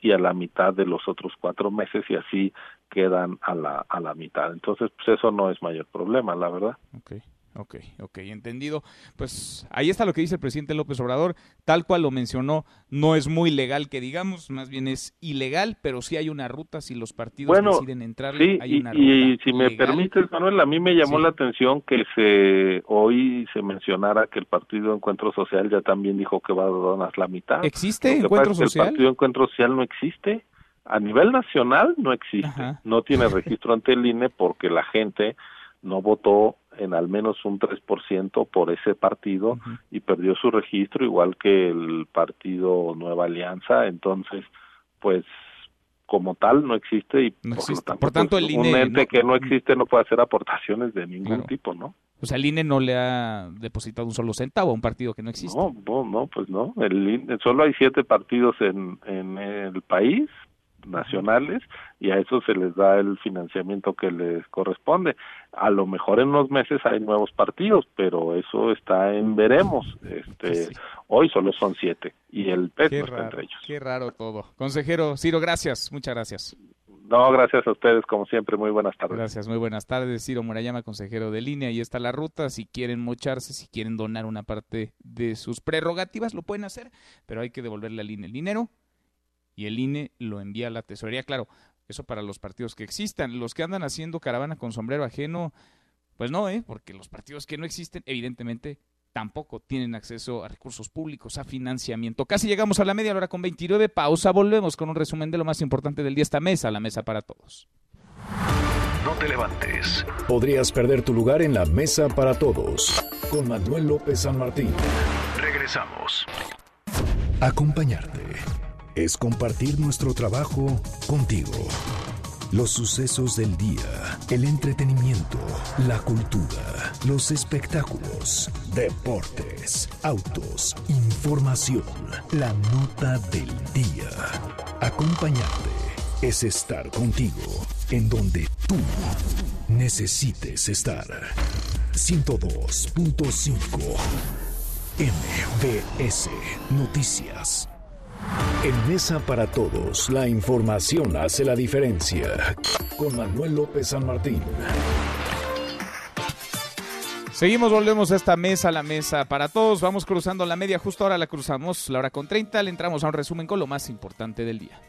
y a la mitad de los otros cuatro meses y así quedan a la, a la mitad. Entonces, pues eso no es mayor problema, la verdad. Okay. Ok, ok, entendido. Pues ahí está lo que dice el presidente López Obrador, tal cual lo mencionó, no es muy legal que digamos, más bien es ilegal, pero sí hay una ruta, si los partidos deciden entrar, sí, hay una y, Y si me permites, Manuel, a mí me llamó la atención que se hoy se mencionara que el Partido Encuentro Social ya también dijo que va a donar la mitad. ¿Existe Encuentro Social? el Partido Encuentro Social no existe. A nivel nacional no existe, no tiene registro ante el INE porque la gente no votó en al menos un 3% por ese partido y perdió su registro igual que el partido Nueva Alianza, entonces pues como tal no existe y por, tanto, el un ente que no existe no puede hacer aportaciones de ningún tipo, ¿no? O sea, el INE no le ha depositado un solo centavo a un partido que no existe. No, no, no pues no. El INE, solo hay siete partidos en, en el país nacionales y a eso se les da el financiamiento que les corresponde. A lo mejor en unos meses hay nuevos partidos, pero eso está en veremos. Este, hoy solo son siete y el no está entre ellos. Qué raro todo. Consejero Ciro, gracias, muchas gracias. No, gracias a ustedes, como siempre. Muy buenas tardes. Gracias, muy buenas tardes. Ciro Murayama, consejero de línea. Ahí está la ruta. Si quieren mocharse, si quieren donar una parte de sus prerrogativas, lo pueden hacer, pero hay que devolverle al INE el dinero y el INE lo envía a la tesorería. Claro, eso para los partidos que existan. Los que andan haciendo caravana con sombrero ajeno, pues no, ¿eh? porque los partidos que no existen, evidentemente, tampoco tienen acceso a recursos públicos, a financiamiento. Casi llegamos a la media hora con 29. Pausa, volvemos con un resumen de lo más importante del día. Esta mesa, la mesa para todos. No te levantes. Podrías perder tu lugar en la mesa para todos. Con Manuel López San Martín. Regresamos. Acompañarte es compartir nuestro trabajo contigo. Los sucesos del día, el entretenimiento, la cultura, los espectáculos, deportes, autos, información, la nota del día. Acompañarte es estar contigo en donde tú necesites estar. 102.5 MBS Noticias. En Mesa para Todos, la información hace la diferencia. Con Manuel López San Martín. Seguimos, volvemos a esta mesa, la mesa para todos. Vamos cruzando la media, justo ahora la cruzamos, la hora con 30. Le entramos a un resumen con lo más importante del día.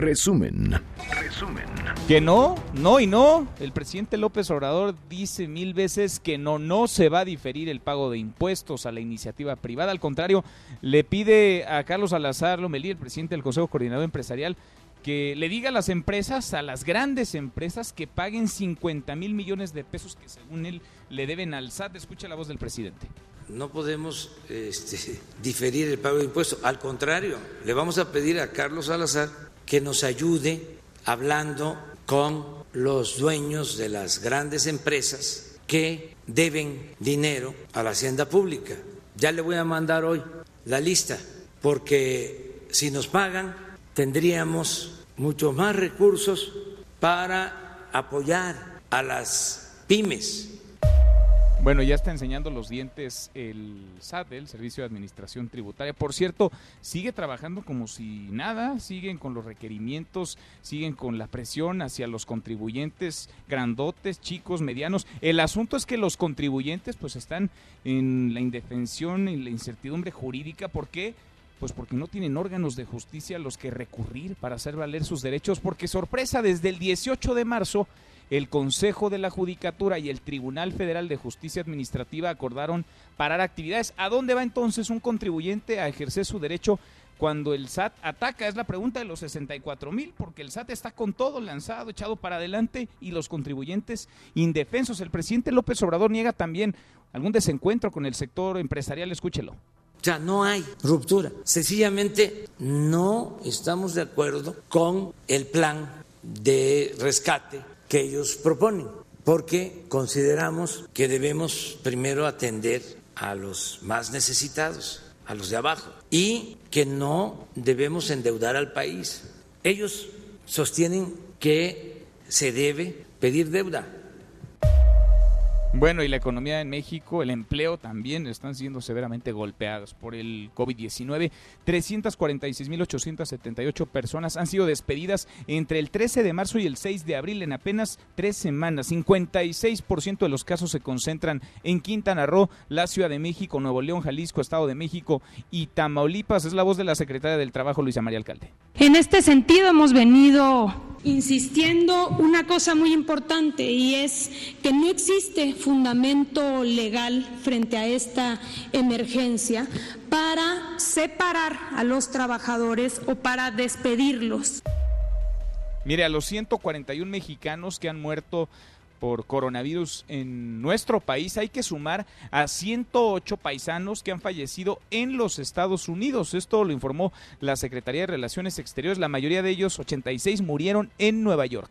Resumen. Resumen. Que no, no y no. El presidente López Obrador dice mil veces que no, no se va a diferir el pago de impuestos a la iniciativa privada. Al contrario, le pide a Carlos Salazar Lomelí, el presidente del Consejo Coordinador Empresarial, que le diga a las empresas, a las grandes empresas, que paguen 50 mil millones de pesos que según él le deben al SAT. Escucha la voz del presidente. No podemos este, diferir el pago de impuestos. Al contrario, le vamos a pedir a Carlos Salazar que nos ayude hablando con los dueños de las grandes empresas que deben dinero a la hacienda pública. Ya le voy a mandar hoy la lista, porque si nos pagan tendríamos muchos más recursos para apoyar a las pymes bueno, ya está enseñando los dientes el SAT, el Servicio de Administración Tributaria. Por cierto, sigue trabajando como si nada, siguen con los requerimientos, siguen con la presión hacia los contribuyentes grandotes, chicos, medianos. El asunto es que los contribuyentes pues están en la indefensión, en la incertidumbre jurídica. ¿Por qué? Pues porque no tienen órganos de justicia a los que recurrir para hacer valer sus derechos, porque sorpresa, desde el 18 de marzo el Consejo de la Judicatura y el Tribunal Federal de Justicia Administrativa acordaron parar actividades. ¿A dónde va entonces un contribuyente a ejercer su derecho cuando el SAT ataca? Es la pregunta de los 64 mil, porque el SAT está con todo lanzado, echado para adelante y los contribuyentes indefensos. El presidente López Obrador niega también algún desencuentro con el sector empresarial. Escúchelo. O sea, no hay ruptura. Sencillamente no estamos de acuerdo con el plan de rescate que ellos proponen, porque consideramos que debemos primero atender a los más necesitados, a los de abajo, y que no debemos endeudar al país. Ellos sostienen que se debe pedir deuda bueno, y la economía en México, el empleo también están siendo severamente golpeados por el COVID-19. 346.878 personas han sido despedidas entre el 13 de marzo y el 6 de abril en apenas tres semanas. 56% de los casos se concentran en Quintana Roo, la Ciudad de México, Nuevo León, Jalisco, Estado de México y Tamaulipas. Es la voz de la secretaria del Trabajo, Luisa María Alcalde. En este sentido hemos venido Insistiendo una cosa muy importante y es que no existe fundamento legal frente a esta emergencia para separar a los trabajadores o para despedirlos. Mire, a los 141 mexicanos que han muerto por coronavirus en nuestro país, hay que sumar a 108 paisanos que han fallecido en los Estados Unidos. Esto lo informó la Secretaría de Relaciones Exteriores. La mayoría de ellos, 86, murieron en Nueva York.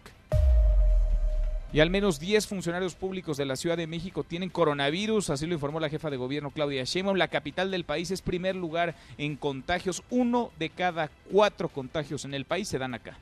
Y al menos 10 funcionarios públicos de la Ciudad de México tienen coronavirus, así lo informó la jefa de gobierno Claudia Sheinbaum. La capital del país es primer lugar en contagios. Uno de cada cuatro contagios en el país se dan acá.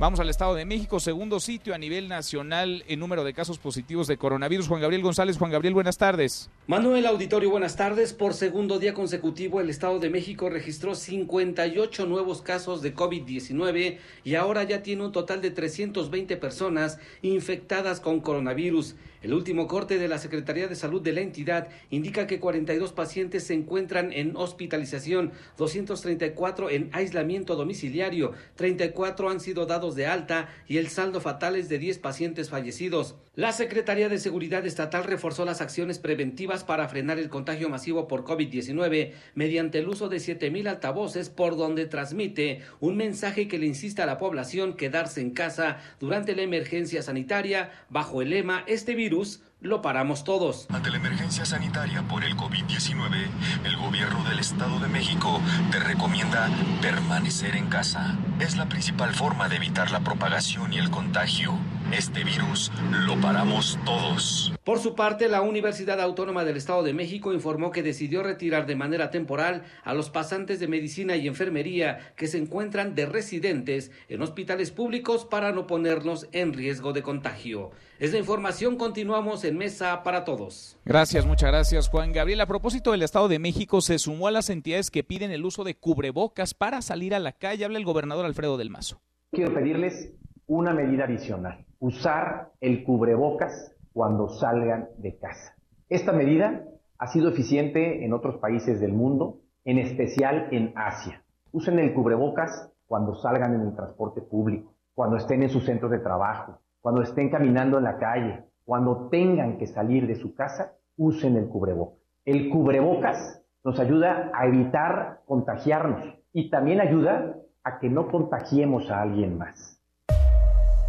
Vamos al Estado de México, segundo sitio a nivel nacional en número de casos positivos de coronavirus. Juan Gabriel González, Juan Gabriel, buenas tardes. Manuel Auditorio, buenas tardes. Por segundo día consecutivo, el Estado de México registró 58 nuevos casos de COVID-19 y ahora ya tiene un total de 320 personas infectadas con coronavirus. El último corte de la Secretaría de Salud de la entidad indica que 42 pacientes se encuentran en hospitalización, 234 en aislamiento domiciliario, 34 han sido dados de alta y el saldo fatal es de 10 pacientes fallecidos. La Secretaría de Seguridad Estatal reforzó las acciones preventivas para frenar el contagio masivo por COVID-19 mediante el uso de 7.000 altavoces por donde transmite un mensaje que le insista a la población quedarse en casa durante la emergencia sanitaria bajo el lema Este virus lo paramos todos. Ante la emergencia sanitaria por el COVID-19, el gobierno del Estado de México te recomienda permanecer en casa. Es la principal forma de evitar la propagación y el contagio. Este virus lo paramos todos. Por su parte, la Universidad Autónoma del Estado de México informó que decidió retirar de manera temporal a los pasantes de medicina y enfermería que se encuentran de residentes en hospitales públicos para no ponernos en riesgo de contagio. Es la información, continuamos en Mesa para Todos. Gracias, muchas gracias Juan Gabriel. A propósito del Estado de México, se sumó a las entidades que piden el uso de cubrebocas para salir a la calle. Habla el gobernador Alfredo del Mazo. Quiero pedirles una medida adicional, usar el cubrebocas cuando salgan de casa. Esta medida ha sido eficiente en otros países del mundo, en especial en Asia. Usen el cubrebocas cuando salgan en el transporte público, cuando estén en sus centros de trabajo, cuando estén caminando en la calle, cuando tengan que salir de su casa, usen el cubrebocas. El cubrebocas nos ayuda a evitar contagiarnos y también ayuda a que no contagiemos a alguien más.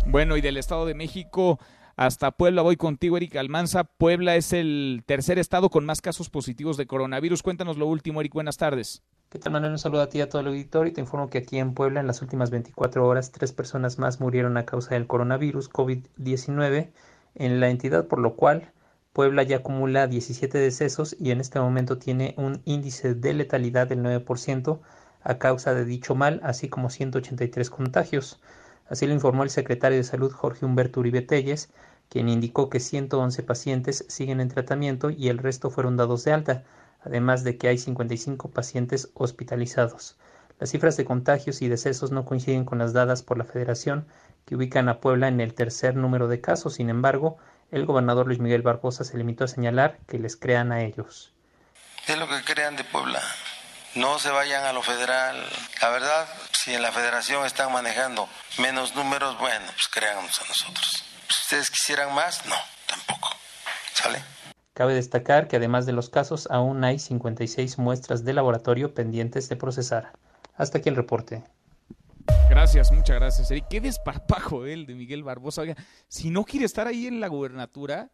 Bueno, y del Estado de México hasta Puebla voy contigo, Eric Almanza. Puebla es el tercer estado con más casos positivos de coronavirus. Cuéntanos lo último, Eric. Buenas tardes. ¿Qué tal, Manuel? Un saludo a ti y a todo el auditorio. Y te informo que aquí en Puebla, en las últimas 24 horas, tres personas más murieron a causa del coronavirus COVID-19 en la entidad, por lo cual Puebla ya acumula 17 decesos y en este momento tiene un índice de letalidad del 9% a causa de dicho mal, así como 183 contagios. Así lo informó el secretario de Salud Jorge Humberto Uribe Telles, quien indicó que 111 pacientes siguen en tratamiento y el resto fueron dados de alta, además de que hay 55 pacientes hospitalizados. Las cifras de contagios y decesos no coinciden con las dadas por la Federación, que ubican a Puebla en el tercer número de casos. Sin embargo, el gobernador Luis Miguel Barbosa se limitó a señalar que les crean a ellos. Es lo que crean de Puebla. No se vayan a lo federal. La verdad, si en la federación están manejando menos números, bueno, pues créanos a nosotros. Si ustedes quisieran más, no, tampoco. ¿Sale? Cabe destacar que además de los casos, aún hay 56 muestras de laboratorio pendientes de procesar. Hasta aquí el reporte. Gracias, muchas gracias, Eric. Qué desparpajo él de Miguel Barbosa. Oiga, si no quiere estar ahí en la gubernatura,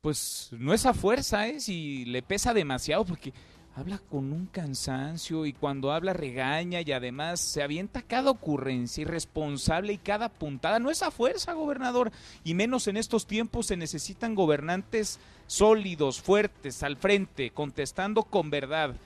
pues no es a fuerza, ¿eh? Si le pesa demasiado, porque habla con un cansancio y cuando habla regaña y además se avienta cada ocurrencia irresponsable y cada puntada. No es a fuerza, gobernador, y menos en estos tiempos se necesitan gobernantes sólidos, fuertes, al frente, contestando con verdad,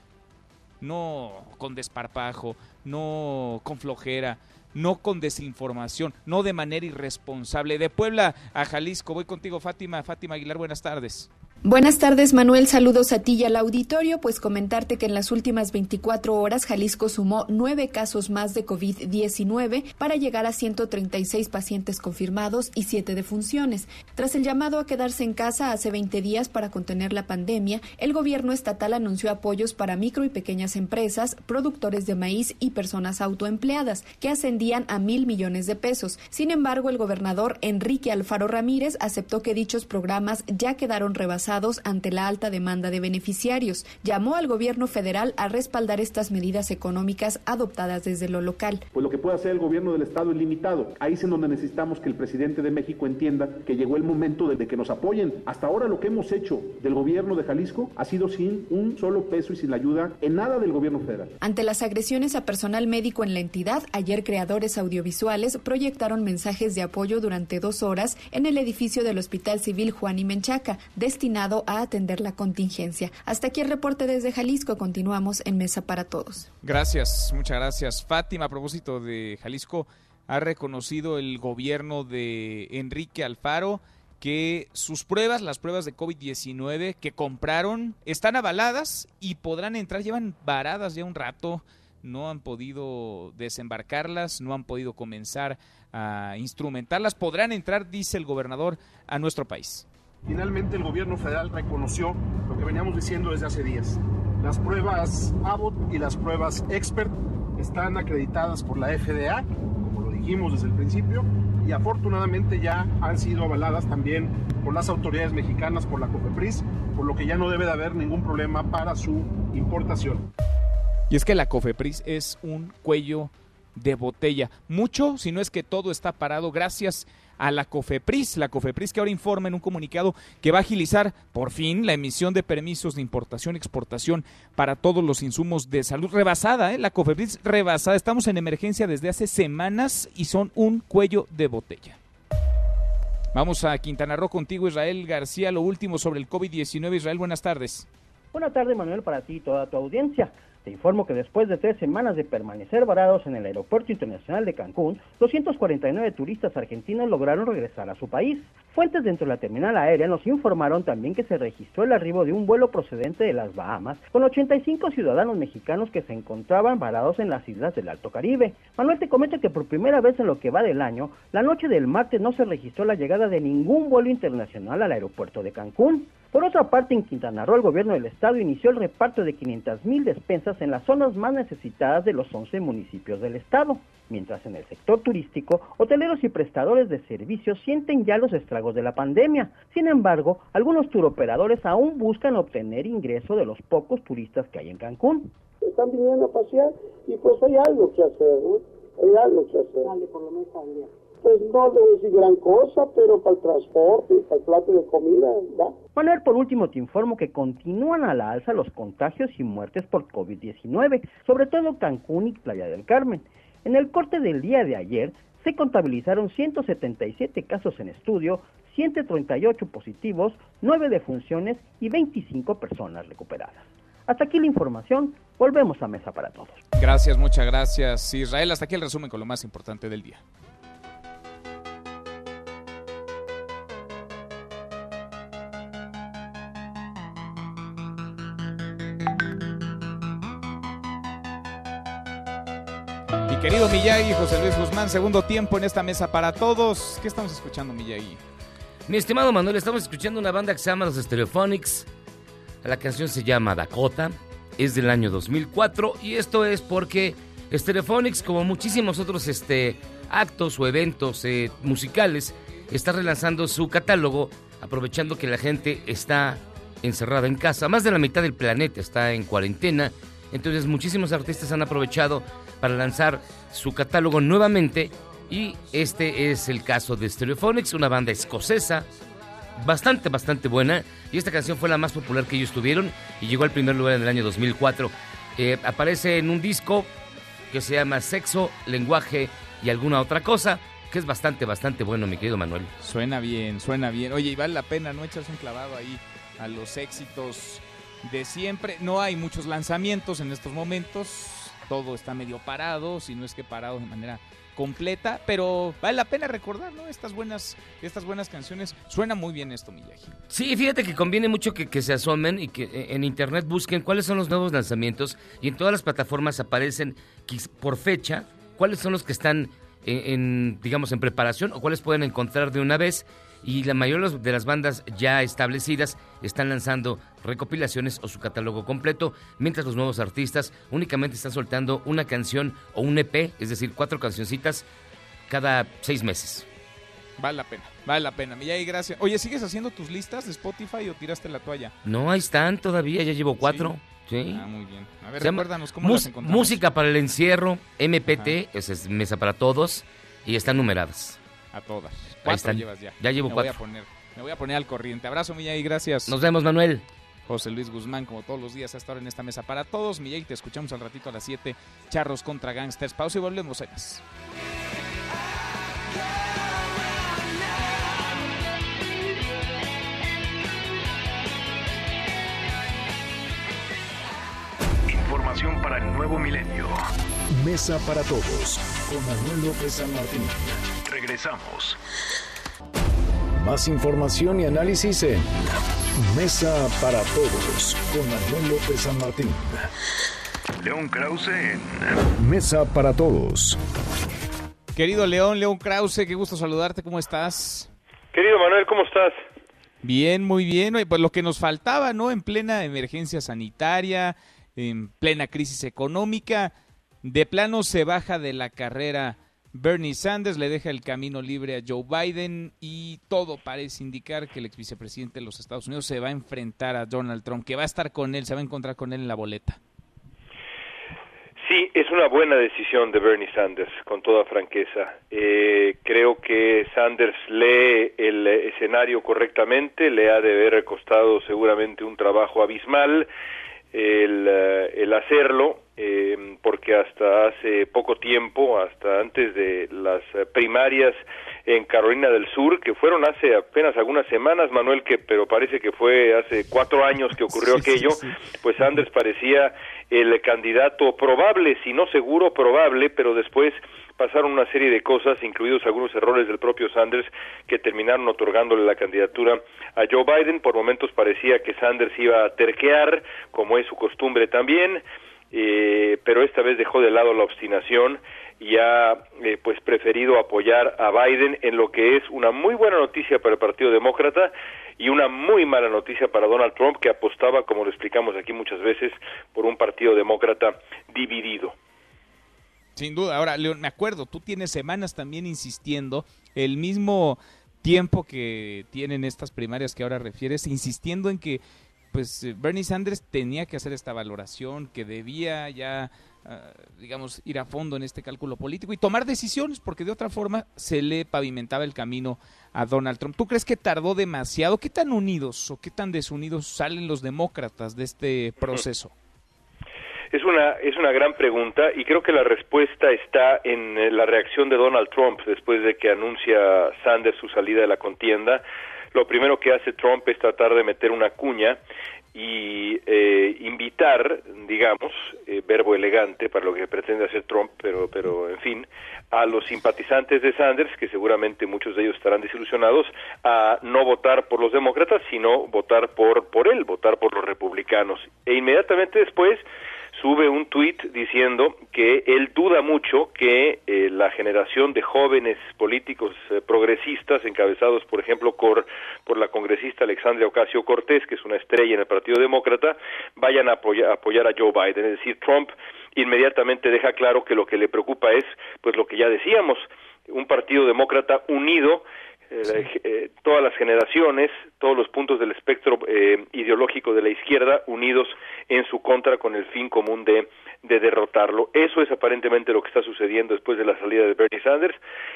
no con desparpajo, no con flojera. No con desinformación, no de manera irresponsable. De Puebla a Jalisco, voy contigo, Fátima. Fátima Aguilar, buenas tardes. Buenas tardes, Manuel. Saludos a ti y al auditorio. Pues comentarte que en las últimas 24 horas Jalisco sumó nueve casos más de COVID-19 para llegar a 136 pacientes confirmados y siete defunciones. Tras el llamado a quedarse en casa hace 20 días para contener la pandemia, el gobierno estatal anunció apoyos para micro y pequeñas empresas, productores de maíz y personas autoempleadas, que ascendían a mil millones de pesos. Sin embargo, el gobernador Enrique Alfaro Ramírez aceptó que dichos programas ya quedaron rebasados ante la alta demanda de beneficiarios. Llamó al gobierno federal a respaldar estas medidas económicas adoptadas desde lo local. Pues lo que puede hacer el gobierno del estado es limitado. Ahí es en donde necesitamos que el presidente de México entienda que llegó el momento de que nos apoyen. Hasta ahora lo que hemos hecho del gobierno de Jalisco ha sido sin un solo peso y sin la ayuda en nada del gobierno federal. Ante las agresiones a personal médico en la entidad, ayer creadores audiovisuales proyectaron mensajes de apoyo durante dos horas en el edificio del Hospital Civil Juan y Menchaca, destinado a atender la contingencia. Hasta aquí el reporte desde Jalisco. Continuamos en Mesa para Todos. Gracias, muchas gracias. Fátima, a propósito de Jalisco, ha reconocido el gobierno de Enrique Alfaro que sus pruebas, las pruebas de COVID-19 que compraron, están avaladas y podrán entrar, llevan varadas ya un rato, no han podido desembarcarlas, no han podido comenzar a instrumentarlas, podrán entrar, dice el gobernador, a nuestro país. Finalmente el gobierno federal reconoció lo que veníamos diciendo desde hace días. Las pruebas Abbott y las pruebas Expert están acreditadas por la FDA, como lo dijimos desde el principio, y afortunadamente ya han sido avaladas también por las autoridades mexicanas, por la COFEPRIS, por lo que ya no debe de haber ningún problema para su importación. Y es que la COFEPRIS es un cuello de botella. Mucho, si no es que todo está parado gracias a la COFEPRIS. La COFEPRIS que ahora informa en un comunicado que va a agilizar por fin la emisión de permisos de importación y exportación para todos los insumos de salud. Rebasada, ¿eh? la COFEPRIS rebasada. Estamos en emergencia desde hace semanas y son un cuello de botella. Vamos a Quintana Roo contigo, Israel García. Lo último sobre el COVID-19. Israel, buenas tardes. Buenas tardes, Manuel, para ti y toda tu audiencia. Te informo que después de tres semanas de permanecer varados en el Aeropuerto Internacional de Cancún, 249 turistas argentinos lograron regresar a su país. Fuentes dentro de la terminal aérea nos informaron también que se registró el arribo de un vuelo procedente de las Bahamas con 85 ciudadanos mexicanos que se encontraban varados en las islas del Alto Caribe. Manuel te comenta que por primera vez en lo que va del año, la noche del martes no se registró la llegada de ningún vuelo internacional al aeropuerto de Cancún. Por otra parte, en Quintana Roo, el gobierno del estado inició el reparto de 500 mil despensas en las zonas más necesitadas de los 11 municipios del estado, mientras en el sector turístico, hoteleros y prestadores de servicios sienten ya los estragos de la pandemia. Sin embargo, algunos turoperadores aún buscan obtener ingreso de los pocos turistas que hay en Cancún. Están viniendo a pasear y pues hay algo que hacer, ¿no? Hay algo que hacer. Dale, por lo menos pues no debe decir gran cosa, pero para el transporte y para el plato de comida, ¿va? Manuel, por último te informo que continúan a la alza los contagios y muertes por COVID-19, sobre todo Cancún y Playa del Carmen. En el corte del día de ayer se contabilizaron 177 casos en estudio, 138 positivos, 9 defunciones y 25 personas recuperadas. Hasta aquí la información, volvemos a mesa para todos. Gracias, muchas gracias Israel. Hasta aquí el resumen con lo más importante del día. Miyagi, José Luis Guzmán, segundo tiempo en esta mesa para todos. ¿Qué estamos escuchando, Miyagi? Mi estimado Manuel, estamos escuchando una banda que se llama Los Stereophonics. La canción se llama Dakota, es del año 2004 y esto es porque Stereophonics, como muchísimos otros este, actos o eventos eh, musicales, está relanzando su catálogo aprovechando que la gente está encerrada en casa. Más de la mitad del planeta está en cuarentena, entonces muchísimos artistas han aprovechado para lanzar su catálogo nuevamente y este es el caso de Stereophonics, una banda escocesa bastante, bastante buena y esta canción fue la más popular que ellos tuvieron y llegó al primer lugar en el año 2004. Eh, aparece en un disco que se llama Sexo, Lenguaje y alguna otra cosa, que es bastante, bastante bueno, mi querido Manuel. Suena bien, suena bien. Oye, y vale la pena, ¿no? Echarse un clavado ahí a los éxitos de siempre. No hay muchos lanzamientos en estos momentos todo está medio parado, si no es que parado de manera completa, pero vale la pena recordar, ¿no? Estas buenas, estas buenas canciones. Suena muy bien esto, Miyagi. Sí, fíjate que conviene mucho que, que se asomen y que eh, en internet busquen cuáles son los nuevos lanzamientos y en todas las plataformas aparecen por fecha cuáles son los que están en, en, digamos, en preparación o cuáles pueden encontrar de una vez. Y la mayoría de las bandas ya establecidas están lanzando recopilaciones o su catálogo completo, mientras los nuevos artistas únicamente están soltando una canción o un EP, es decir, cuatro cancioncitas cada seis meses. Vale la pena, vale la pena. Miyagi, gracias. Oye, ¿sigues haciendo tus listas de Spotify o tiraste la toalla? No, ahí están todavía, ya llevo cuatro. Sí. Ah, muy bien. A ver, Se recuérdanos cómo las encontramos. Música para el encierro, MPT, esa es mesa para todos, y están numeradas. A todas. Ahí Cuatro están. llevas ya. Ya llevo me cuatro. Voy a poner, me voy a poner al corriente. Abrazo, Miyagi, gracias. Nos vemos, Manuel. José Luis Guzmán, como todos los días, hasta ahora en esta mesa para todos. Miyagi, te escuchamos al ratito a las 7. Charros contra Gangsters. Pausa y volvemos. Hay más. Información para el nuevo milenio. Mesa para todos con Manuel López San Martín. Regresamos. Más información y análisis en Mesa para todos con Manuel López San Martín. León Krause en Mesa para todos. Querido León, León Krause, qué gusto saludarte. ¿Cómo estás? Querido Manuel, ¿cómo estás? Bien, muy bien. Pues lo que nos faltaba, ¿no? En plena emergencia sanitaria, en plena crisis económica, de plano se baja de la carrera Bernie Sanders, le deja el camino libre a Joe Biden y todo parece indicar que el ex vicepresidente de los Estados Unidos se va a enfrentar a Donald Trump, que va a estar con él, se va a encontrar con él en la boleta. Sí, es una buena decisión de Bernie Sanders, con toda franqueza. Eh, creo que Sanders lee el escenario correctamente, le ha de haber costado seguramente un trabajo abismal el, eh, el hacerlo, eh, porque hasta hace poco tiempo, hasta antes de las primarias en Carolina del Sur, que fueron hace apenas algunas semanas, Manuel, que pero parece que fue hace cuatro años que ocurrió Sí, aquello, sí. pues Sanders parecía el candidato probable, si no seguro, probable, pero después pasaron una serie de cosas, incluidos algunos errores del propio Sanders, que terminaron otorgándole la candidatura a Joe Biden. Por momentos parecía que Sanders iba a terquear, como es su costumbre también, eh, pero esta vez dejó de lado la obstinación y ha eh, pues preferido apoyar a Biden en lo que es una muy buena noticia para el Partido Demócrata y una muy mala noticia para Donald Trump que apostaba, como lo explicamos aquí muchas veces, por un Partido Demócrata dividido. Sin duda. Ahora, León, me acuerdo, tú tienes semanas también insistiendo, el mismo tiempo que tienen estas primarias que ahora refieres, insistiendo en que pues Bernie Sanders tenía que hacer esta valoración, que debía ya, ah, digamos, ir a fondo en este cálculo político y tomar decisiones, porque de otra forma se le pavimentaba el camino a Donald Trump. ¿Tú crees que tardó demasiado? ¿Qué tan unidos o qué tan desunidos salen los demócratas de este proceso? Es una, es una gran pregunta y creo que la respuesta está en eh, la reacción de Donald Trump después de que anuncia Sanders su salida de la contienda. Lo primero que hace Trump es tratar de meter una cuña y eh, invitar, digamos, eh, verbo elegante para lo que pretende hacer Trump, pero, pero en fin, a los simpatizantes de Sanders, que seguramente muchos de ellos estarán desilusionados, a no votar por los demócratas, sino votar por, por él, votar por los republicanos. E inmediatamente después sube un tuit diciendo que él duda mucho que eh, la generación de jóvenes políticos eh, progresistas, encabezados, por ejemplo, por, por la congresista Alexandria Ocasio Cortés, que es una estrella en el Partido Demócrata, vayan a apoyar, a apoyar a Joe Biden. Es decir, Trump inmediatamente deja claro que lo que le preocupa es, pues lo que ya decíamos, un Partido Demócrata unido eh, eh, todas las generaciones, todos los puntos del espectro eh, ideológico de la izquierda unidos en su contra con el fin común de, de derrotarlo. Eso es aparentemente lo que está sucediendo después de la salida de Bernie Sanders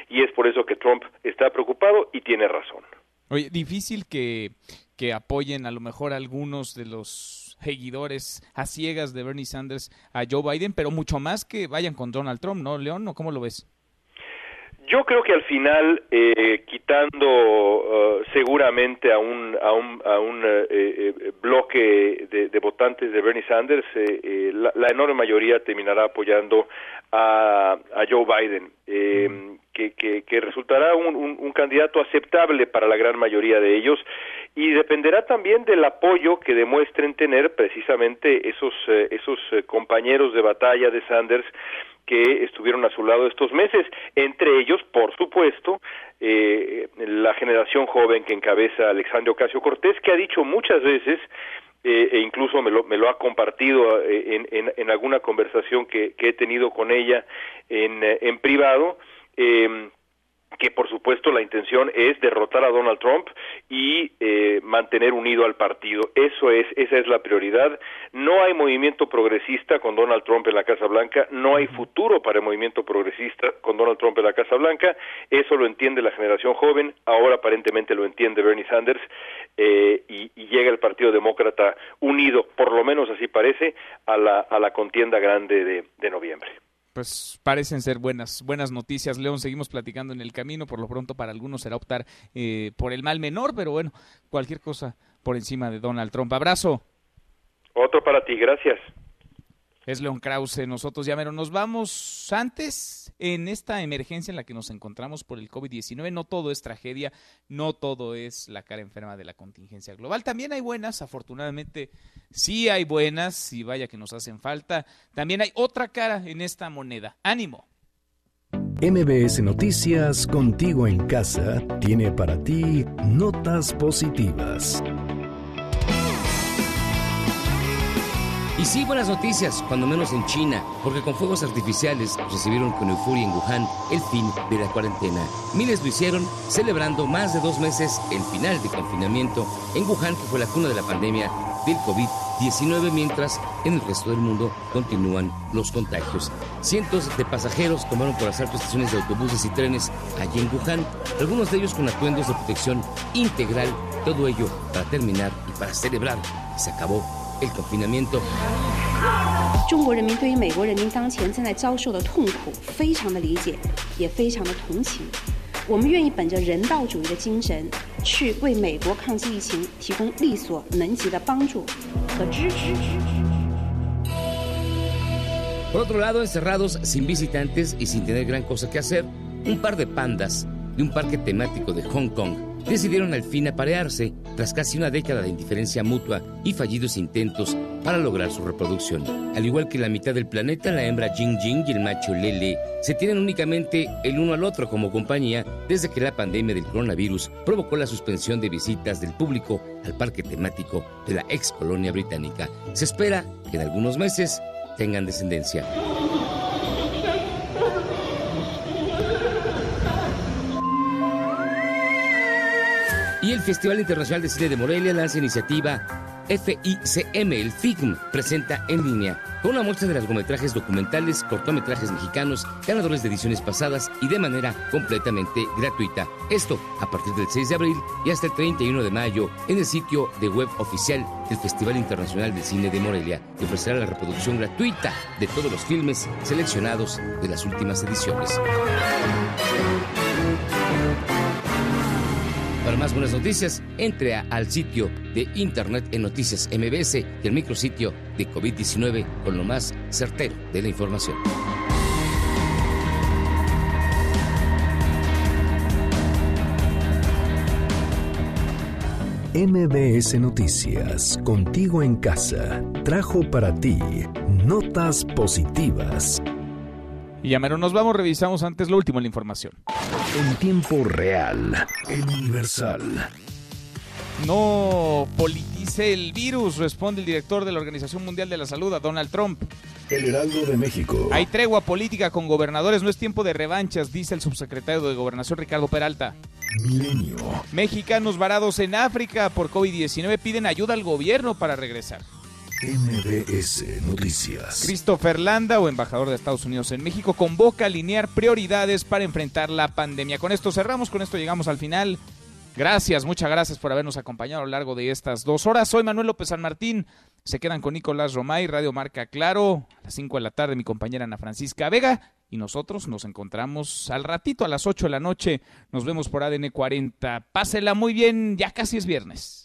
y es por eso que Trump está preocupado y tiene razón. Oye, difícil que, que apoyen a lo mejor algunos de los seguidores a ciegas de Bernie Sanders a Joe Biden, pero mucho más que vayan con Donald Trump, ¿no, León? ¿O cómo lo ves? Yo creo que al final, eh, quitando uh, seguramente a un, a un, a un eh, eh, bloque de, de, votantes de Bernie Sanders, la, la, enorme mayoría terminará apoyando a, a Joe Biden, que, que, que, resultará un, un, un, candidato aceptable para la gran mayoría de ellos. Y dependerá también del apoyo que demuestren tener precisamente esos, esos compañeros de batalla de Sanders que estuvieron a su lado estos meses, entre ellos, por supuesto, eh, la generación joven que encabeza Alexandria Ocasio Cortés, que ha dicho muchas veces eh, e incluso me lo, me lo ha compartido eh, en, en, en alguna conversación que, he tenido con ella en, en privado, eh, que por supuesto la intención es derrotar a Donald Trump y eh, mantener unido al partido. Eso es, esa es la prioridad. No hay movimiento progresista con Donald Trump en la Casa Blanca, no hay futuro para el movimiento progresista con Donald Trump en la Casa Blanca. Eso lo entiende la generación joven, ahora aparentemente lo entiende Bernie Sanders eh, y, y, llega el Partido Demócrata unido, por lo menos así parece, a la, a la contienda grande de, de noviembre pues parecen ser buenas, buenas noticias. León, seguimos platicando en el camino. Por lo pronto, para algunos será optar eh, por el mal menor, pero bueno, cualquier cosa por encima de Donald Trump. Abrazo. Otro para ti, gracias. Es León Krause, nosotros ya nos vamos antes en esta emergencia en la que nos encontramos por el COVID-19. No todo es tragedia, no todo es la cara enferma de la contingencia global. También hay buenas, afortunadamente sí hay buenas y vaya que nos hacen falta. También hay otra cara en esta moneda. Ánimo. MBS Noticias, contigo en casa, tiene para ti notas positivas. Y sí, buenas noticias, cuando menos en China, porque con fuegos artificiales recibieron con euforia en Wuhan el fin de la cuarentena. Miles lo hicieron celebrando más de dos meses el final de confinamiento en Wuhan, que fue la cuna de la pandemia del COVID-19, mientras en el resto del mundo continúan los contagios. Cientos de pasajeros tomaron por asalto estaciones de autobuses y trenes allí en Wuhan, algunos de ellos con atuendos de protección integral, todo ello para terminar y para celebrar se acabó. 中国人民对于美国人民当前正在遭受的痛苦非常的理解，也非常的同情。我们愿意本着人道主义的精神，去为美国抗击疫情提供力所能及的帮助和支持。Por otro lado, encerrados sin visitantes y sin tener gran cosa que hacer, un par de pandas de un parque temático de Hong Kong decidieron al fin aparearse tras casi una década de indiferencia mutua y fallidos intentos para lograr su reproducción. Al igual que la mitad del planeta, la hembra Jing Jing y el macho Lele se tienen únicamente el uno al otro como compañía desde que la pandemia del coronavirus provocó la suspensión de visitas del público al parque temático de la ex colonia británica. Se espera que en algunos meses tengan descendencia. Y el Festival Internacional de Cine de Morelia lanza iniciativa FICM, el FICM, presenta en línea, con una muestra de largometrajes documentales, cortometrajes mexicanos, ganadores de ediciones pasadas y de manera completamente gratuita. Esto a partir del 6 de abril y hasta el 31 de mayo en el sitio de web oficial del Festival Internacional de Cine de Morelia, que ofrecerá la reproducción gratuita de todos los filmes seleccionados de las últimas ediciones. Más buenas noticias, entre al sitio de internet en Noticias MBS y el micrositio de COVID-19 con lo más certero de la información. MBS Noticias, contigo en casa, trajo para ti notas positivas. Y ya mero nos vamos, revisamos antes lo último en la información. En tiempo real, el Universal. No politice el virus, responde el director de la Organización Mundial de la Salud, a Donald Trump. El Heraldo de México. Hay tregua política con gobernadores, no es tiempo de revanchas, dice el subsecretario de Gobernación Ricardo Peralta. Milenio. Mexicanos varados en África por COVID-19 piden ayuda al gobierno para regresar. MBS Noticias. Christopher Landa, o embajador de Estados Unidos en México, convoca a alinear prioridades para enfrentar la pandemia. Con esto cerramos, con esto llegamos al final. Gracias, muchas gracias por habernos acompañado a lo largo de estas dos horas. Soy Manuel López San Martín. Se quedan con Nicolás Romay, Radio Marca Claro. A las 5 de la tarde, mi compañera Ana Francisca Vega. y nosotros nos encontramos al ratito a las 8 de la noche. Nos vemos por ADN 40. Pásela muy bien, ya casi es viernes.